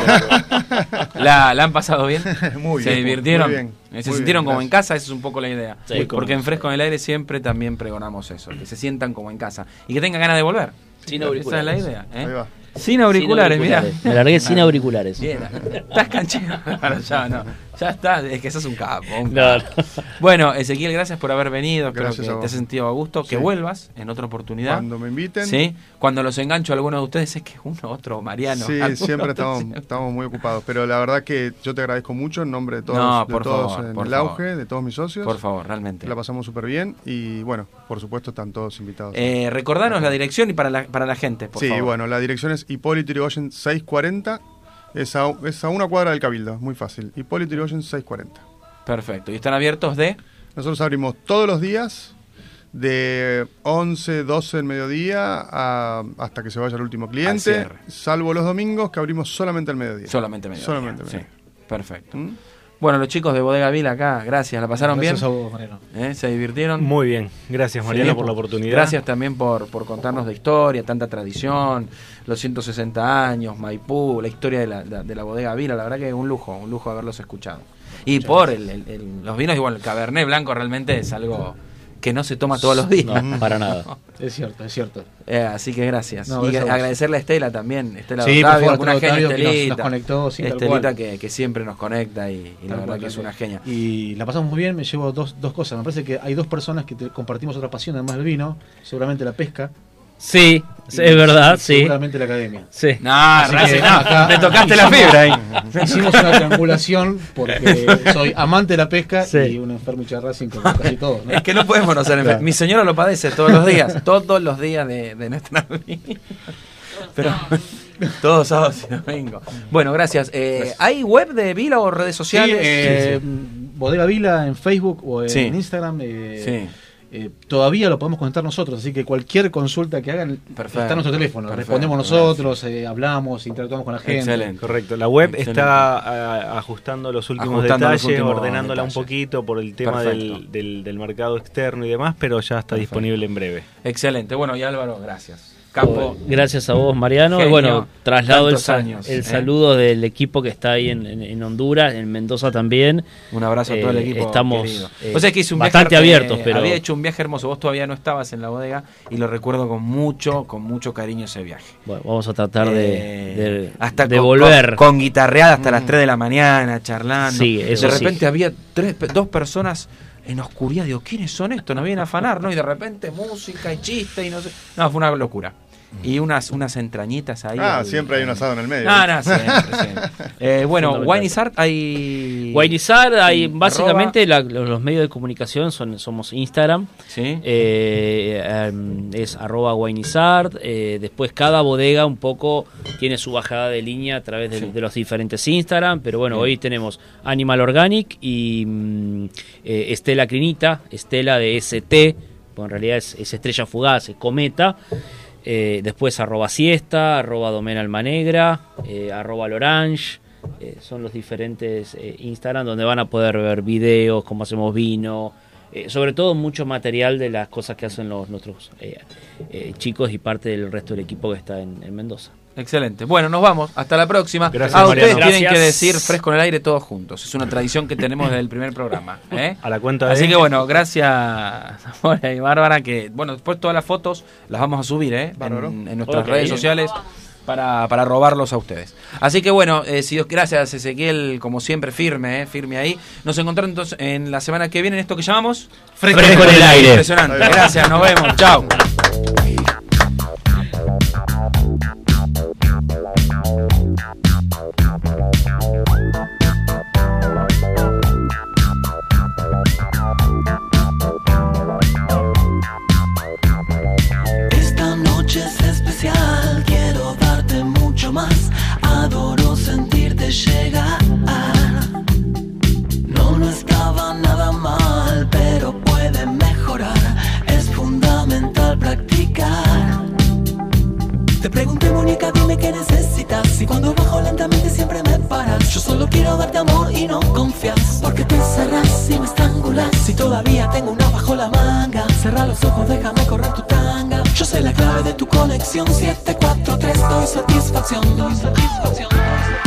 ¿la, la han pasado bien? Muy ¿Se bien, divirtieron? muy bien, ¿Se muy sintieron bien, como en casa? Esa es un poco la idea. Sí, Porque en Fresco en el Aire siempre también pregonamos eso, que se sientan como en casa y que tengan ganas de volver. Sin Esa es la idea. ¿eh? Ahí va. Sin auriculares, Sin mira. Me largué sin auriculares. Bien, estás canchero. Bueno, ya, no. Ya está, es que sos un capo. un No, capo. Bueno, Ezequiel, gracias por haber venido. Espero Gracias que a te has sentido a gusto. Que Sí. vuelvas en otra oportunidad. cuando me inviten Sí, cuando los engancho a alguno de ustedes, es que uno, otro, Mariano. Sí, siempre estamos, siempre. estamos muy ocupados. Pero la verdad que yo te agradezco mucho en nombre de todos, No, de por todos favor, en por el favor. auge, de todos mis socios. Por favor, realmente. La pasamos súper bien y bueno, por supuesto están todos invitados. Eh, recordanos la dirección y para la, para la gente, por sí, favor. bueno, la dirección es Hipólito Yrigoyen 640. Es a, es a una cuadra del Cabildo, muy fácil. Hipólito Yrigoyen 640. Perfecto. ¿Y están abiertos de? Nosotros abrimos todos los días de 11, 12 del mediodía a- hasta que se vaya el último cliente, cierre. salvo los domingos que abrimos solamente al mediodía. Solamente medio. Solamente Sí, mediodía. perfecto. ¿Mm? Bueno, los chicos de Bodega Vila acá, gracias. ¿La pasaron Gracias bien? a vos, Mariano. ¿Eh? ¿Se divirtieron? Muy bien. Gracias, Mariano, Sí. por la oportunidad. Gracias también por, por contarnos de historia, tanta tradición, los 160 años, Maipú, la historia de la, de, de la bodega Vila. La verdad que es un lujo, un lujo haberlos escuchado. Y por el- el- el- los vinos, igual el Cabernet Blanco realmente es algo que no se toma todos los días. No, para nada. Es cierto, es cierto. Eh, así que gracias. No, y a agradecerle a Estela también. Estela Sí, por favor, una genia que nos- conectó, sí, tal Estelita cual. que, que siempre nos conecta y, y la verdad cual, que es una genia. Y la pasamos muy bien, me llevo dos, dos cosas. Me parece que hay dos personas que te- compartimos otra pasión además del vino, seguramente la pesca. Sí, es verdad, sí. Seguramente la academia. Sí. No, Racing, no, acá me tocaste la fibra ahí. Hicimos una triangulación porque soy amante de la pesca Sí. y un enfermo hincha de Racing como casi todos. ¿no? Es que no podemos no ser Claro. Mi señora lo padece todos los días, todos los días de, de nuestra vida. Pero todos sábados y domingos. Bueno, gracias. Eh, ¿Hay web de Vila o redes Sí, sociales? eh, Bodega Vila en Facebook o en Sí. Instagram. eh, Sí. Eh, todavía lo podemos conectar nosotros, así que cualquier consulta que hagan Perfecto. está en nuestro teléfono. Perfecto, Respondemos nosotros, eh, hablamos, interactuamos con la gente. Excelente. Correcto, la web Excelente. está ah, ajustando los últimos Ajustando los detalles, últimos ordenándola un poquito por el tema del, del- del mercado externo y demás, pero ya está Perfecto. disponible en breve. Excelente. Bueno, y Álvaro, gracias. Campo. Gracias a vos, Mariano. Genio, y bueno, traslado el, años, ¿eh? saludo del equipo que está ahí en, en- en Honduras, en Mendoza también. Un abrazo a todo el Eh, equipo. Estamos eh, o sea que hice un bastante viaje, abiertos, pero Había hecho un viaje hermoso. Vos todavía no estabas en la bodega y lo recuerdo con mucho, con mucho cariño ese viaje. bueno, vamos a tratar de, Eh, de- hasta de con, volver. con, con guitarreada hasta las 3 de la mañana, charlando. Sí, eso de sí. repente había tres, dos personas en oscuridad. Digo, ¿quiénes son estos? Nos vienen a afanar, ¿no? Y de repente música y chiste y no sé. No, fue una locura. Y unas, unas entrañitas ahí. Ah, siempre hay un asado en el medio. No, no, siempre, siempre. Eh, bueno. Wine is Art hay. Guainizar, hay básicamente la- los, medios de comunicación son somos Instagram, Sí. eh, em, es arroba Guainizar, eh, después cada bodega un poco tiene su bajada de línea a través de, Sí. de los diferentes Instagram, pero bueno, hoy tenemos Animal Organic y mm, eh, Estela Clinita, Estela de ST porque en realidad es, es estrella fugaz, es cometa. Eh, después arroba siesta, arroba domena almanegra, eh, arroba lorange. eh, son los diferentes eh, Instagram donde van a poder ver videos, cómo hacemos vino, eh, sobre todo mucho material de las cosas que hacen los nuestros chicos y parte del resto del equipo que está en Mendoza. Excelente. Bueno, nos vamos. Hasta la próxima. Gracias, ah, ustedes Mariano. tienen que decir fresco en el aire todos juntos. Es una tradición que tenemos desde el primer programa. ¿eh? A la cuenta Así de- que bueno, gracias Zamora y Bárbara. Que bueno, después todas las fotos las vamos a subir ¿eh? en, en nuestras redes sociales para, para robarlos a ustedes. Así que bueno, eh, si Dios, gracias Ezequiel, como siempre, firme, ¿eh? firme ahí. Nos encontramos entonces en la semana que viene en esto que llamamos Fresco en el aire. Impresionante. Gracias, nos vemos. Chao. Adoro sentirte llegar. Pregunté, muñeca, dime qué necesitas. Y cuando bajo lentamente siempre me paras. Yo solo quiero darte amor y no confías. Porque te encerras y me estrangulas. Si todavía tengo una bajo la manga, cerra los ojos, déjame correr tu tanga. Yo sé la clave de tu conexión. 743, doy satisfacción. Doy satisfacción. Algo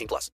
plus.